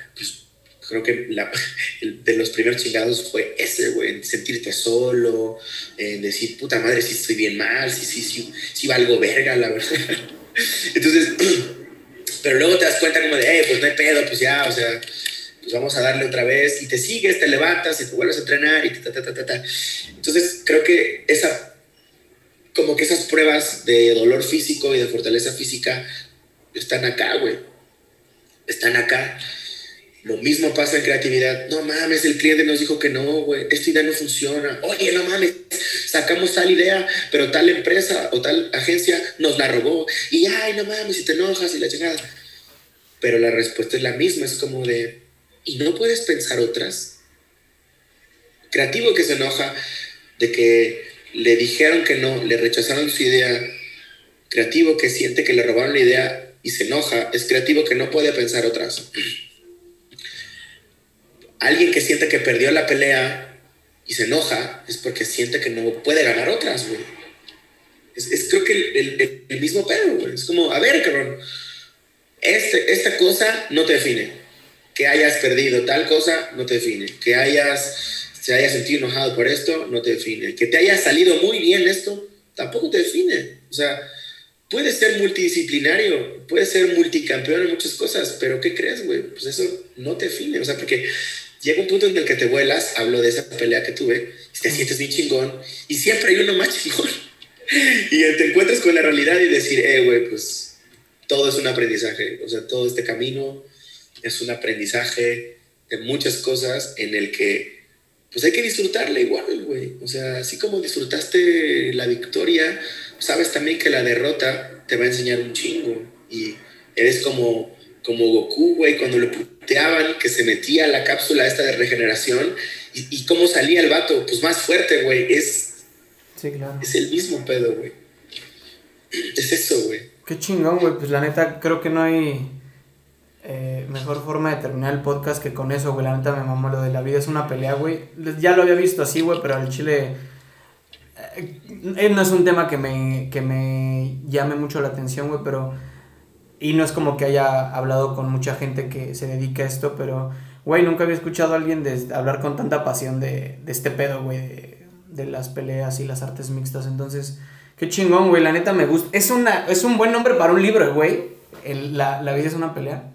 creo que la, de los primeros chingados fue ese, güey, sentirte solo, en decir, puta madre, si estoy bien mal, si, si, si, si valgo verga, la verdad. (laughs) Entonces, (clears throat) pero luego te das cuenta como de, hey, pues no hay pedo, pues ya, o sea, pues vamos a darle otra vez, y te sigues, te levantas, y te vuelves a entrenar, y ta, ta, ta, ta, ta. Entonces, creo que esa, como que esas pruebas de dolor físico y de fortaleza física están acá, güey. Están acá. Lo mismo pasa en creatividad. No mames, el cliente nos dijo que no, güey. Esta idea no funciona. Oye, no mames, sacamos tal idea, pero tal empresa o tal agencia nos la robó. Y ay, no mames, si te enojas y la chingada. Pero la respuesta es la misma. Es como de, ¿y no puedes pensar otras? Creativo que se enoja de que le dijeron que no, le rechazaron su idea. Creativo que siente que le robaron la idea y se enoja. Es creativo que no puede pensar otras alguien que siente que perdió la pelea y se enoja es porque siente que no puede ganar otras, güey. Es, creo que el, el, mismo pedo, güey. Es como, a ver, cabrón, este, esta cosa no te define. Que hayas perdido tal cosa no te define. Que hayas, se hayas sentido enojado por esto no te define. Que te haya salido muy bien esto tampoco te define. O sea, puedes ser multidisciplinario, puedes ser multicampeón en muchas cosas, pero ¿qué crees, güey? Pues eso no te define. O sea, porque llega un punto en el que te vuelas, hablo de esa pelea que tuve, te sientes bien chingón y siempre hay uno más chingón. (laughs) y te encuentras con la realidad y decir, eh, güey, pues todo es un aprendizaje. O sea, todo este camino es un aprendizaje de muchas cosas en el que pues hay que disfrutarla igual, güey. O sea, así como disfrutaste la victoria, sabes también que la derrota te va a enseñar un chingo. Y eres como, como Goku, güey, cuando le que se metía a la cápsula esta de regeneración. Y, y cómo salía el vato, pues más fuerte, güey. Es, sí, claro. es el mismo pedo, güey. Es eso, güey. Qué chingón, güey. Pues la neta, creo que no hay eh, mejor forma de terminar el podcast que con eso, güey. La neta me mamó lo de la vida es una pelea, güey. Ya lo había visto así, güey, pero al chile. Eh, no es un tema que me, que me llame mucho la atención, güey, pero. Y no es como que haya hablado con mucha gente que se dedica a esto, pero. Güey, nunca había escuchado a alguien de, hablar con tanta pasión de, de este pedo, güey, de, de las peleas y las artes mixtas. Entonces, qué chingón, güey. La neta me gusta. Es, una, es un buen nombre para un libro, güey. La, la vida es una pelea.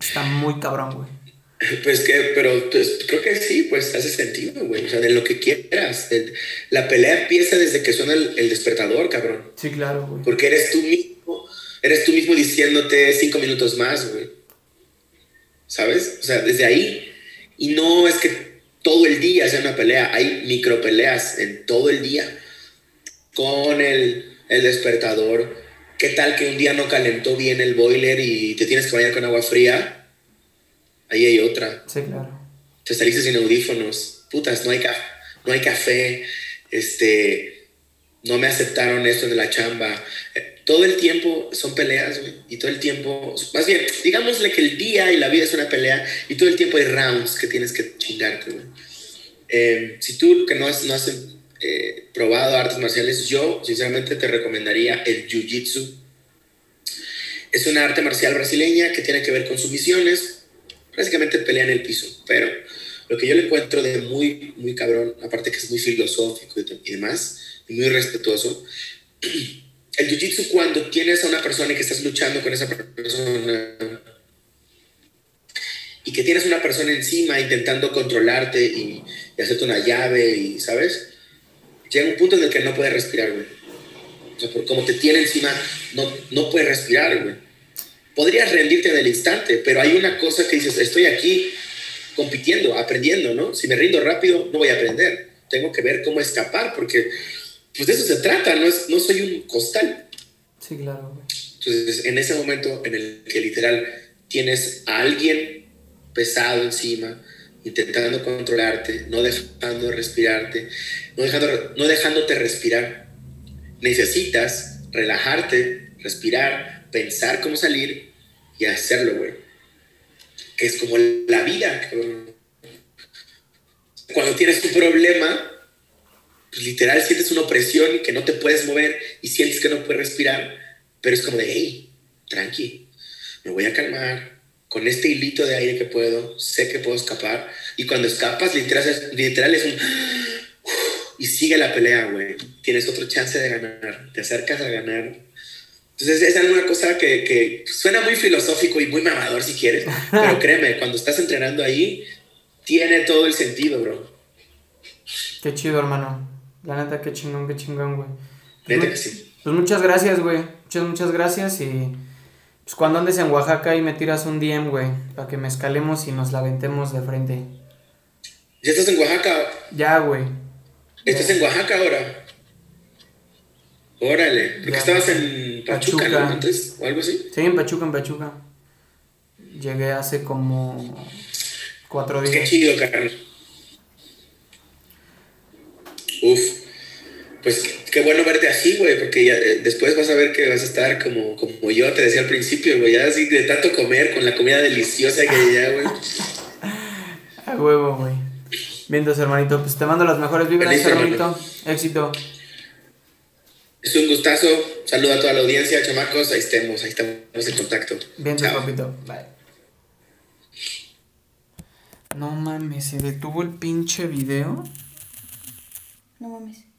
Está muy cabrón, güey. Pues que, pero pues, creo que sí, pues hace sentido, güey. O sea, de lo que quieras. la pelea empieza desde que suena el, despertador, cabrón. Sí, claro, güey. Porque eres tú mismo, eres tú mismo diciéndote cinco minutos más, güey. ¿Sabes? O sea, desde ahí. Y no es que todo el día sea una pelea, hay micro peleas en todo el día. Con el, el despertador, ¿Qué tal que un día no calentó bien el boiler y te tienes que bañar con agua fría? Ahí hay otra. Sí, claro. Te saliste sin audífonos. Putas, no hay, café, no hay café. Este, no me aceptaron esto de la chamba. Todo el tiempo son peleas, güey. Y todo el tiempo, más bien, digámosle que el día y la vida es una pelea y todo el tiempo hay rounds que tienes que chingarte, güey. Eh, si tú que no has, no has eh, probado artes marciales, yo sinceramente te recomendaría el Jiu-Jitsu. Es una arte marcial brasileña que tiene que ver con sumisiones, básicamente pelea en el piso, pero lo que yo le encuentro de muy, muy cabrón, aparte que es muy filosófico y, demás, y muy respetuoso, (clears throat) el Jiu-Jitsu cuando tienes a una persona y que estás luchando con esa persona y que tienes una persona encima intentando controlarte y, y hacerte una llave y, ¿sabes? llega un punto en el que no puedes respirar, güey. O sea, por como te tiene encima, no, no puedes respirar, güey. Podrías rendirte en el instante, pero hay una cosa que dices, estoy aquí compitiendo, aprendiendo, ¿no? Si me rindo rápido, no voy a aprender. Tengo que ver cómo escapar, porque pues de eso se trata, no, es, no soy un costal. Sí, claro, güey. Entonces, en ese momento en el que literal tienes a alguien pesado encima, intentando controlarte, no dejando de respirarte, no, dejando, no dejándote respirar. Necesitas relajarte, respirar, pensar cómo salir y hacerlo, güey. Que es como la vida. Cuando tienes un problema, pues literal sientes una opresión y que no te puedes mover y sientes que no puedes respirar, pero es como de, hey, tranqui, me voy a calmar, con este hilito de aire que puedo, sé que puedo escapar. Y cuando escapas, literal, literal es un... Y sigue la pelea, güey. Tienes otra chance de ganar. Te acercas a ganar. Entonces, es una cosa que, que suena muy filosófico y muy mamador si quieres. (laughs) Pero créeme, cuando estás entrenando ahí, tiene todo el sentido, bro. Qué chido, hermano. La neta, qué chingón, qué chingón, güey. Neta que sí. Pues muchas gracias, güey. Muchas, muchas gracias y... Pues cuando andes en Oaxaca y me tiras un DM, güey, para que me escalemos y nos la ventemos de frente. ¿Ya estás en Oaxaca? Ya, güey. ¿Estás en Oaxaca ahora? Órale, porque estabas en Pachuca, ¿no? Antes, o algo así. Sí, en Pachuca, en Pachuca. Llegué hace como cuatro días. Qué chido, Carlos. Uf pues qué bueno verte así, güey, porque ya, eh, después vas a ver que vas a estar como, como yo te decía al principio, güey, ya así de tanto comer con la comida deliciosa que ya, güey. (laughs) A huevo, güey. Vientos, hermanito, pues te mando las mejores vibras, hermanito. Éxito. Es un gustazo. Saludo a toda la audiencia, chamacos. Ahí estemos, ahí estamos en contacto. Vientos, papito. Bye. No mames, se detuvo el pinche video. No mames.